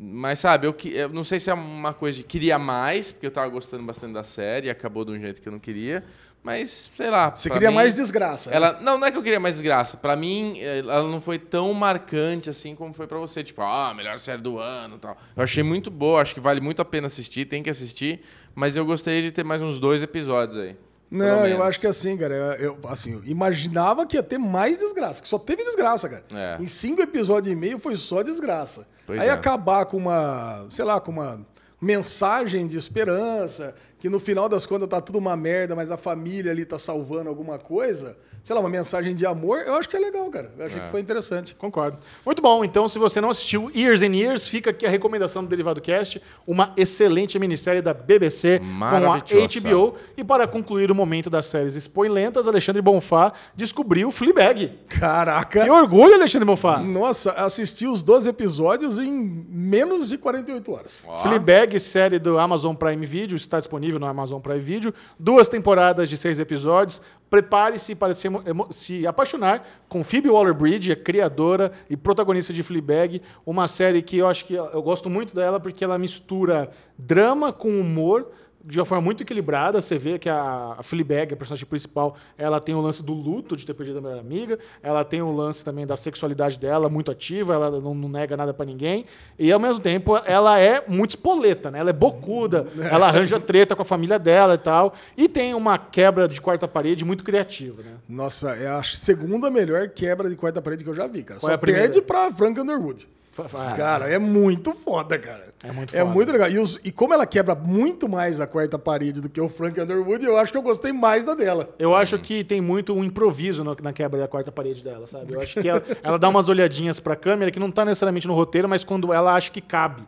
Mas, sabe, eu, eu não sei se é uma coisa de queria mais, porque eu tava gostando bastante da série e acabou de um jeito que eu não queria. Mas, sei lá. Você queria mim, mais desgraça. né? Ela, não, não é que eu queria mais desgraça. Pra mim, eh, ela não foi tão marcante assim como foi pra você. Tipo, ah, melhor série do ano e tal. Eu achei muito boa, acho que vale muito a pena assistir, tem que assistir. Mas eu gostaria de ter mais uns dois episódios aí. Não, eu acho que assim, cara, eu, assim, eu imaginava que ia ter mais desgraça, que só teve desgraça, cara. É. Em cinco episódios e meio foi só desgraça. Pois Aí é. acabar com uma, sei lá, com uma mensagem de esperança, que no final das contas tá tudo uma merda, mas a família ali tá salvando alguma coisa, sei lá, uma mensagem de amor, eu acho que é legal, cara. Eu achei É. que foi interessante. Concordo. Muito bom. Então, se você não assistiu Years and Years, fica aqui a recomendação do Derivado Cast, uma excelente minissérie da BBC com a. HBO. E para concluir o momento das séries spoilentas, Alexandre Bonfá descobriu Fleabag. Caraca! Que orgulho, Alexandre Bonfá. Nossa, assisti os 12 episódios em menos de 48 horas. Ó, Fleabag, série do Amazon Prime Video, está disponível no Amazon Prime Video. Duas temporadas de seis episódios. Prepare-se para se, se apaixonar com Phoebe Waller-Bridge, a criadora e protagonista de Fleabag. Uma série que eu acho que eu gosto muito dela porque ela mistura drama com humor de uma forma muito equilibrada. Você vê que a, a Fleabag, a personagem principal, ela tem o lance do luto de ter perdido a melhor amiga, ela tem o lance também da sexualidade dela muito ativa, ela não, não nega nada pra ninguém, e ao mesmo tempo ela é muito espoleta, né? Ela é bocuda, ela arranja treta com a família dela e tal, e tem uma quebra de quarta parede muito criativa, né? Nossa, é a segunda melhor quebra de quarta parede que eu já vi, cara. Qual é Só a primeira? perde pra Frank Underwood. Ah, Cara, é muito foda, cara. É muito É foda. muito legal. E, os- e como ela quebra muito mais a quarta parede do que o Frank Underwood, eu acho que eu gostei mais da dela. Eu acho que tem muito um improviso no- na quebra da quarta parede dela, sabe? Eu acho que ela, ela dá umas olhadinhas pra câmera que não tá necessariamente no roteiro, mas quando ela acha que cabe.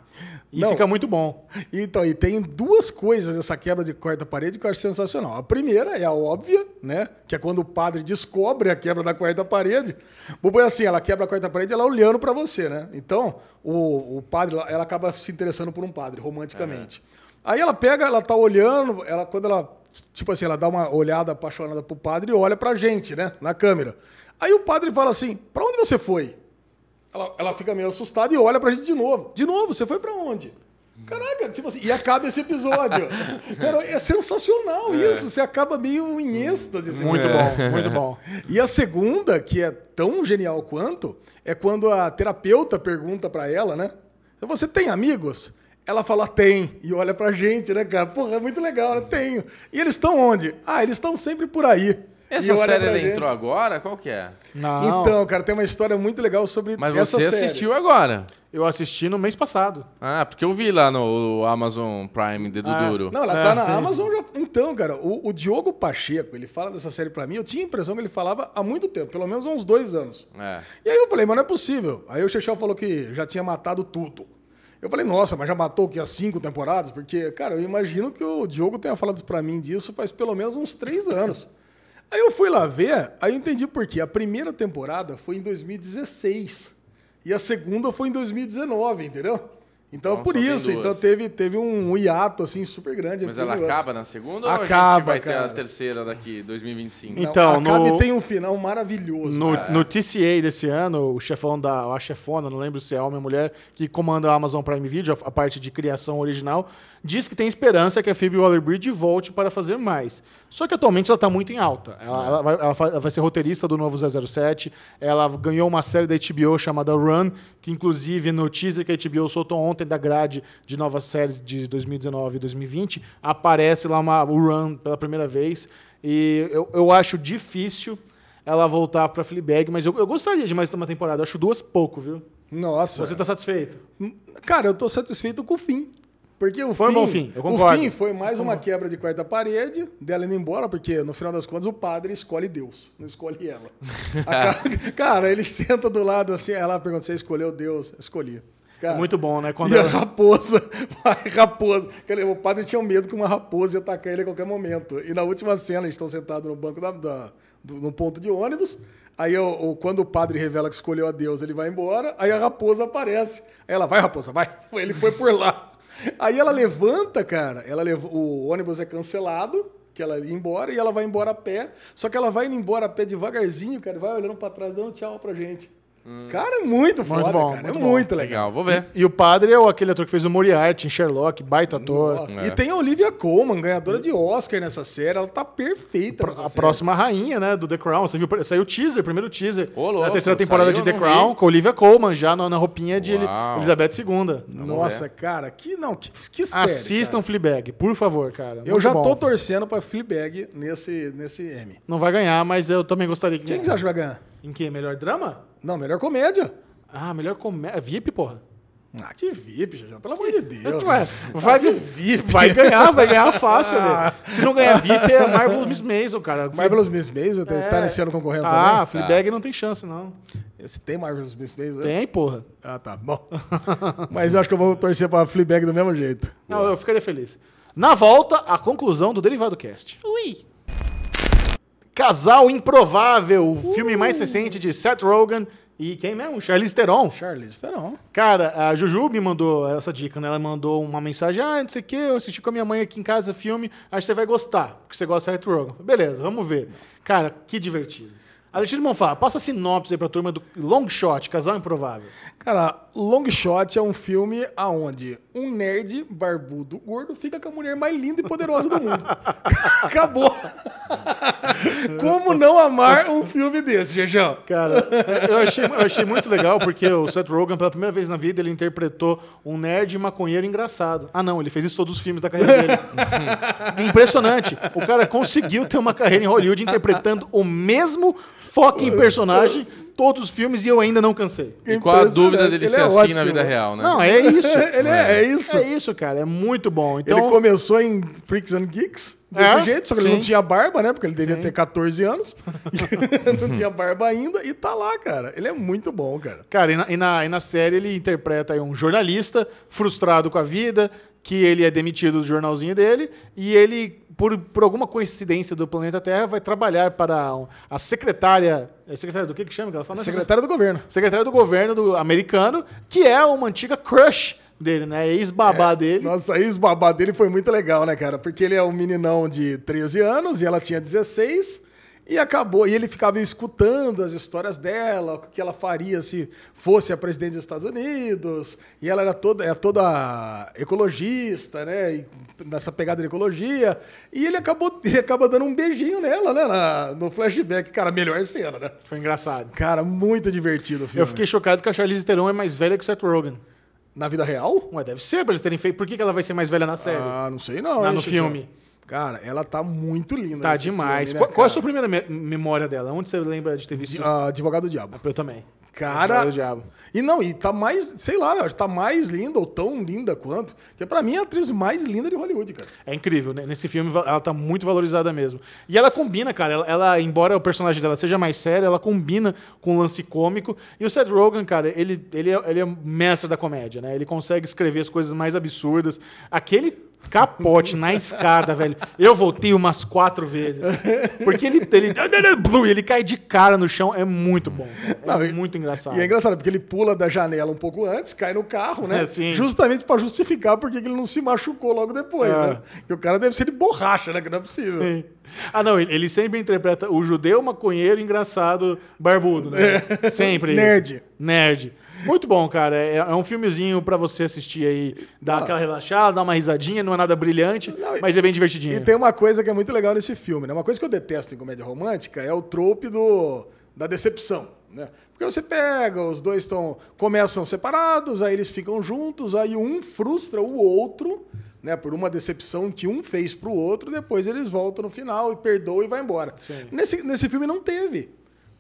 E Não. fica muito bom. Então, e tem duas coisas nessa quebra de quarta parede que eu acho sensacional. A primeira é a óbvia, né? Que é quando o padre descobre a quebra da quarta parede. Pôr assim, ela quebra a quarta parede ela olhando pra você, né? Então, o, o padre, ela acaba se interessando por um padre, romanticamente. Aí ela pega, ela tá olhando, ela, quando ela, tipo assim, ela dá uma olhada apaixonada pro padre e olha pra gente, né? Na câmera. Aí o padre fala assim, pra onde você foi? Ela, ela fica meio assustada e olha pra gente de novo. De novo, você foi pra onde? Caraca, tipo assim, e acaba esse episódio. Cara, é sensacional isso. Você acaba meio em êxtase. assim. Muito bom, muito bom. E a segunda, que é tão genial quanto, é quando a terapeuta pergunta pra ela, né? Você tem amigos? Ela fala, tem. E olha pra gente, né, cara? Porra, é muito legal, né? Tenho. E eles estão onde? Ah, eles estão sempre por aí. Essa série ela gente. entrou agora? Qual que é? Não, Então, cara, tem uma história muito legal sobre Mas essa você série. assistiu agora. eu assisti no mês passado. Ah, porque eu vi lá no Amazon Prime Dedo Ah, Duro. Não, ela É, tá na sim. Amazon já. Então, cara, o, o Diogo Pacheco, ele fala dessa série pra mim, eu tinha a impressão que ele falava há muito tempo, pelo menos há uns dois anos. É. E aí eu falei, mas não é possível. Aí o Chechel falou que já tinha matado tudo. Eu falei, nossa, mas já matou o que? As cinco temporadas? Porque, cara, eu imagino que o Diogo tenha falado pra mim disso faz pelo menos uns três anos. Aí eu fui lá ver, aí eu entendi por quê. A primeira temporada foi em 2016. E a segunda foi em 2019, entendeu? Então, Então, por isso, então teve, teve um hiato assim super grande. Mas ela acaba na segunda ou a Acaba, gente vai ter a cara. terceira daqui, 2025? Não, Então, acaba no- e tem um final maravilhoso. No, cara. no TCA desse ano, o chefão da. A chefona, não lembro se é homem ou mulher, que comanda a Amazon Prime Video, a, a parte de criação original, diz que tem esperança que a Phoebe Waller-Bridge volte para fazer mais. Só que atualmente ela está muito em alta. Ela, ela vai, ela vai ser roteirista do novo 007. Ela ganhou uma série da HBO chamada Run, que inclusive no teaser que a HBO soltou ontem da grade de novas séries de 2019 e 2020, aparece lá uma, o Run pela primeira vez. E eu, eu acho difícil ela voltar pra Fleabag, mas eu, eu gostaria de mais uma temporada. Eu acho duas pouco, viu? Nossa. Você tá satisfeito? Cara, eu tô satisfeito com o fim. Porque o Foi um fim, bom fim, eu concordo. O fim foi mais uma quebra de quarta parede, dela indo embora, porque no final das contas o padre escolhe Deus, não escolhe ela. A ca- cara, ele senta do lado assim, ela pergunta: Você escolheu Deus? Eu escolhi. Cara, Muito bom, né? Quando e a ela- raposa, vai, raposa. O padre tinha medo que uma raposa ia atacar ele a qualquer momento. E na última cena, eles estão sentados no banco da, da, do, no ponto de ônibus. Aí, o, o- quando o padre revela que escolheu a Deus, ele vai embora. Aí a raposa aparece. Aí ela, vai, raposa, vai. Ele foi por lá. Aí ela levanta, cara. Ela leva, o ônibus é cancelado, que ela ia embora, e ela vai embora a pé. Só que ela vai indo embora a pé devagarzinho, cara, vai olhando pra trás, dando tchau pra gente. Cara, é muito foda, bom, cara. muito é bom. muito legal. Legal, vou ver. E o padre é o- aquele ator que fez o Moriarty em Sherlock, baita ator. É. E tem a Olivia Colman, ganhadora de Oscar nessa série. Ela tá perfeita nessa A série. próxima rainha, né, do The Crown. Você viu, saiu o teaser, primeiro teaser. Ô, louco, da terceira temporada saiu, de The Crown, vi. com Olivia Colman, já na, na roupinha de Uau. Elizabeth II. Nossa, cara, que não, que, que série. Assistam cara. Fleabag, por favor, cara. Eu Muito já bom. tô torcendo pra Fleabag nesse, nesse M. Não vai ganhar, mas eu também gostaria que Quem que você acha que vai ganhar? Em que? Melhor drama? Não, melhor comédia. Ah, melhor comédia. VIP, porra. Ah, que VIP, já, pelo amor de Deus. Ué, vai, Ah, que VIP. vai ganhar, vai ganhar fácil, né? Se não ganhar VIP, é Marvel Miss Maisel, cara. Marvelous Miss Maisel tá- É. tá nesse ano concorrendo Ah, também? Fleabag não tem chance, não. Esse tem Marvelous Miss Maisel? é? Tem, porra. Ah, tá. Bom. Mas eu acho que eu vou torcer pra Fleabag do mesmo jeito. Não, eu ficaria feliz. Na volta, a conclusão do Derivado Cast. Ui. Casal Improvável, o filme mais recente de Seth Rogen e quem mesmo? Charlize Theron. Charlize Theron. Cara, a Juju me mandou essa dica, né? Ela mandou uma mensagem: ah, não sei o que, eu assisti com a minha mãe aqui em casa filme, acho que você vai gostar, porque você gosta de Seth Rogen. Beleza, vamos ver. Cara, que divertido. Alexandre Monfá, passa a sinopse aí pra turma do Long Shot, Casal Improvável. Cara, Long Shot é um filme aonde um nerd barbudo gordo fica com a mulher mais linda e poderosa do mundo. Acabou. Como não amar um filme desse, Jejão? Cara, eu achei, eu achei muito legal porque o Seth Rogen, pela primeira vez na vida, ele interpretou um nerd maconheiro engraçado. Ah, não, ele fez isso todos os filmes da carreira dele. Impressionante. O cara conseguiu ter uma carreira em Hollywood interpretando o mesmo fucking personagem todos os filmes e eu ainda não cansei. E qual a dúvida dele Ele ser é assim ótimo. na vida real, né? Não, é isso. Ele é, é isso. É isso, cara. É muito bom. Então, ele começou em Freaks and Geeks desse É, jeito, só que ele sim. não tinha barba, né? Porque ele devia ter 14 anos. não tinha barba ainda e tá lá, cara. Ele é muito bom, cara. Cara, e na, e na- e na série ele interpreta aí um jornalista frustrado com a vida, que ele é demitido do jornalzinho dele, e ele, por, por alguma coincidência do planeta Terra, vai trabalhar para a secretária. É secretária do que que chama? que Ela fala? Não, Secretário do governo. secretária do governo do americano, que é uma antiga crush dele, né? Ex-babá dele. Nossa, aí os babá dele foi muito legal, né, cara? Porque ele é um meninão de 13 anos e ela tinha 16. E acabou, e ele ficava escutando as histórias dela, o que ela faria se fosse a presidente dos Estados Unidos. E ela era toda, é toda ecologista, né? E nessa pegada de ecologia. E ele acabou, ele acaba dando um beijinho nela, né? na- no flashback. Cara, melhor cena, né? Foi engraçado. Cara, muito divertido o filme. Eu fiquei chocado que a Charlize Theron é mais velha que o Seth Rogen. Na vida real? Ué, deve ser pra eles terem feito. Por que que ela vai ser mais velha na série? Ah, não sei não. Lá no filme. Cara, ela tá muito linda. Tá demais. filme, né, qual, é a sua primeira me- memória dela? Onde você lembra de ter visto? Ah, Advogado do Diabo. Eu também. Cara. Advogado do Diabo. E não, e tá mais, sei lá, que tá mais linda ou tão linda quanto. Porque pra mim é a atriz mais linda de Hollywood, cara. É incrível, né? Nesse filme ela tá muito valorizada mesmo. E ela combina, cara. Ela, ela, embora o personagem dela seja mais sério, ela combina com o lance cômico. E o Seth Rogen, cara, ele, ele, é, ele é mestre da comédia, né? Ele consegue escrever as coisas mais absurdas. Aquele capote na escada, velho. Eu voltei umas quatro vezes. Porque ele, ele, ele cai de cara no chão. É muito bom. É Não, e- muito engraçado. E é engraçado, porque ele pula da janela um pouco antes, cai no carro, né? É, sim. Justamente pra justificar porque que ele não se machucou logo depois, É. né? E o cara deve ser de borracha, né? Que não é possível. Sim. Ah, não, ele sempre interpreta o judeu maconheiro engraçado barbudo, né? Sempre. isso. Nerd. Muito bom, cara. É, é um filmezinho pra você assistir aí, dar Ah. aquela relaxada, dar uma risadinha, não é nada brilhante, Não, mas é bem divertidinho. E tem uma coisa que é muito legal nesse filme, né? Uma coisa que eu detesto em comédia romântica é o trope do, da decepção, né? Porque você pega, os dois estão começam separados, aí eles ficam juntos, aí um frustra o outro, né? Por uma decepção que um fez pro outro, depois eles voltam no final e perdoam e vai embora. Nesse, nesse filme não teve.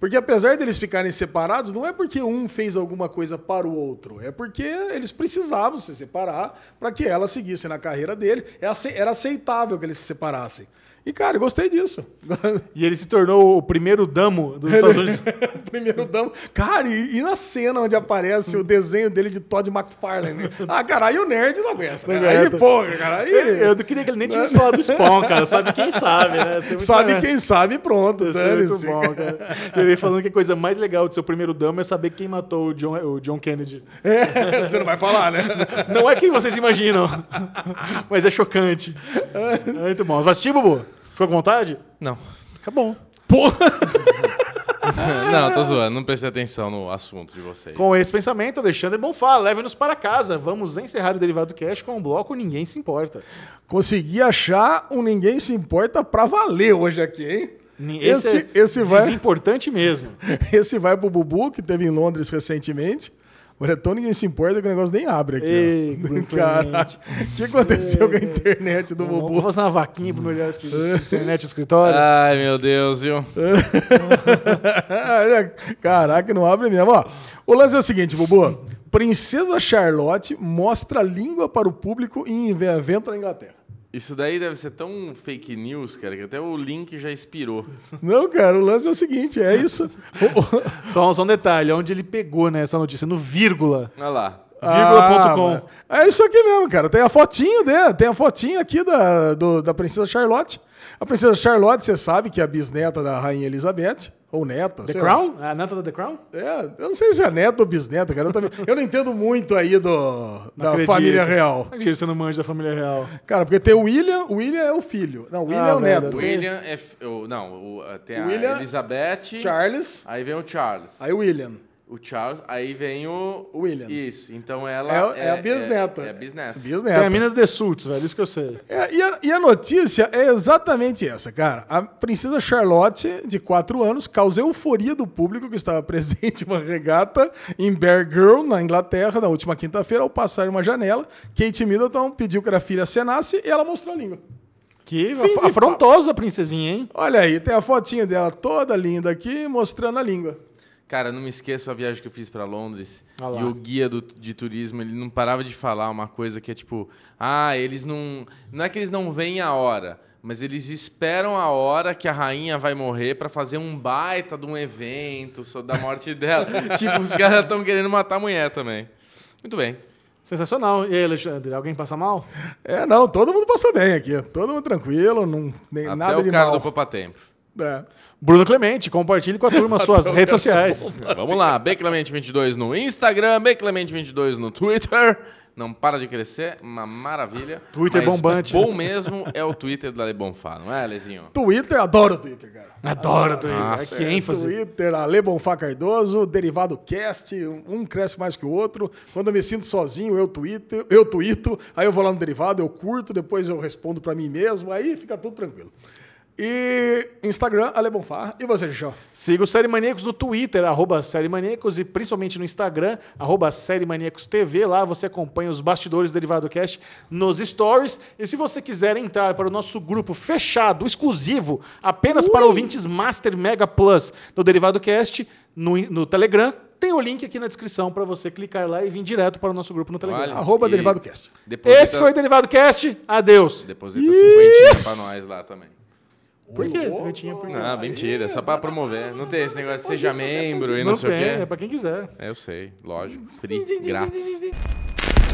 Porque apesar deles ficarem separados, não é porque um fez alguma coisa para o outro, é porque eles precisavam se separar para que ela seguisse na carreira dele. É Era aceitável que eles se separassem. E, cara, eu gostei disso. E ele se tornou o primeiro damo dos Estados Unidos. Primeiro damo. Cara, e, e na cena onde aparece o desenho dele de Todd McFarlane? Ah, cara, aí o nerd não aguenta. Não né? Aí, porra, cara, aí. Eu não queria que ele nem tivesse falado do Spawn, cara. Sabe quem sabe, né? Muito Sabe legal. quem sabe, pronto. Ia ser muito bom, cara. Ele falando que a coisa mais legal do seu primeiro damo é saber quem matou o John, o John Kennedy. É, você não vai falar, né? Não é quem vocês imaginam, mas é chocante. É muito bom. Vai assistir, Bubu? Ficou com vontade? Não. Fica bom. Não, tô zoando. Não prestei atenção no assunto de vocês. Com esse pensamento, Alexandre Bonfá, leve-nos para casa. Vamos encerrar o Derivado Cash com o bloco Ninguém Se Importa. Consegui achar um Ninguém Se Importa pra valer hoje aqui, hein? Ni- Esse, é esse, vai, desimportante mesmo. esse vai pro Bubu, que teve em Londres recentemente. O retorno ninguém se importa que o negócio nem abre aqui. Ei. Bruno Cara, o que aconteceu com a internet do Vou Bubu? fazer uma vaquinha pro melhor internet escritório. Ai, meu Deus, viu? Caraca, não abre mesmo. Ó, o lance é o seguinte, Bubu. Princesa Charlotte mostra a língua para o público em evento na Inglaterra. Isso daí deve ser tão fake news, cara, que até o link já expirou. Não, cara, o lance é o seguinte, é isso. Só, só um detalhe, onde ele pegou né, essa notícia? No vírgula. Olha lá. Vírgula.com. Ah, é isso aqui mesmo, cara. Tem a fotinho dele, tem a fotinho aqui da, do- da Princesa Charlotte. A Princesa Charlotte, você sabe que é a bisneta da Rainha Elizabeth, ou neta. The sei lá. Crown? A neta da The Crown? É, eu não sei se é neta ou bisneta, cara. Eu, também, eu não entendo muito aí do, da Acredito. família real. Não acredito que você não manja da família real. Cara, porque tem o William, o William é o filho. Não, o William Ah, é o velho, neto. O William é. f- não, o- tem a William, Elizabeth. Charles, Aí vem o Charles. aí o William. O Charles, aí vem o. O William. Isso. Então ela. É, é a bisneta. É, é a bisneta. Tem a Bisneta. mina do The Suits, velho, isso que eu sei. É, e, a, e a notícia é exatamente essa, cara. A princesa Charlotte, de 4 anos, causa euforia do público que estava presente em uma regata em Bear Girl, na Inglaterra, na última quinta-feira, ao passar em uma janela. Kate Middleton pediu que a filha acenasse e ela mostrou a língua. Que afrontosa a princesinha, hein? Olha aí, tem a fotinha dela toda linda aqui, mostrando a língua. Cara, não me esqueço a viagem que eu fiz pra Londres. Ah lá. e o guia do- de turismo, ele não parava de falar uma coisa que é tipo, ah, eles não, não é que eles não veem a hora, mas eles esperam a hora que a rainha vai morrer pra fazer um baita de um evento sobre a morte dela. tipo, os caras estão querendo matar a mulher também. Muito bem. Sensacional. E aí, Alexandre, alguém passa mal? É, não, todo mundo passou bem aqui. Todo mundo tranquilo, não, nem, Até nada o de cara mal. do Poupa Tempo. É. Bruno Clemente, compartilhe com a turma suas redes sociais. Vamos lá, Beclemente22 no Instagram, Beclemente22 no Twitter. Não para de crescer, uma maravilha. Twitter Mas bombante. Bom mesmo é o Twitter da Le Bonfá, não é, Lezinho? Twitter, adoro o Twitter, cara. Adoro Twitter. Nossa. que ênfase. Twitter, Ale Bonfá Cardoso, Derivado Cast, um cresce mais que o outro. Quando eu me sinto sozinho, eu twito, eu twito, aí eu vou lá no Derivado, eu curto, depois eu respondo pra mim mesmo, aí fica tudo tranquilo. E Instagram, Ale Bonfá. E você, Xixão? Siga o Série Maníacos no Twitter, arroba Série Maníacos, e principalmente no Instagram, arroba Série Maníacos TV. Lá você acompanha os bastidores do Derivado Cast nos stories. E se você quiser entrar para o nosso grupo fechado, exclusivo, apenas para ouvintes Master Mega Plus do Derivado Cast, no, no Telegram, tem o link aqui na descrição para você clicar lá e vir direto para o nosso grupo no Telegram. Olha, Arroba e Derivado Cast. Deposita, Esse foi o Derivado Cast. Adeus. Deposita cinquentinha pra nós lá também. Por que esse cantinho? Por quê? Não, mentira, é só pra promover. Não tem esse negócio de seja membro e não, sei o tem, quê. é para quem quiser. É, eu sei, lógico. Free, grátis.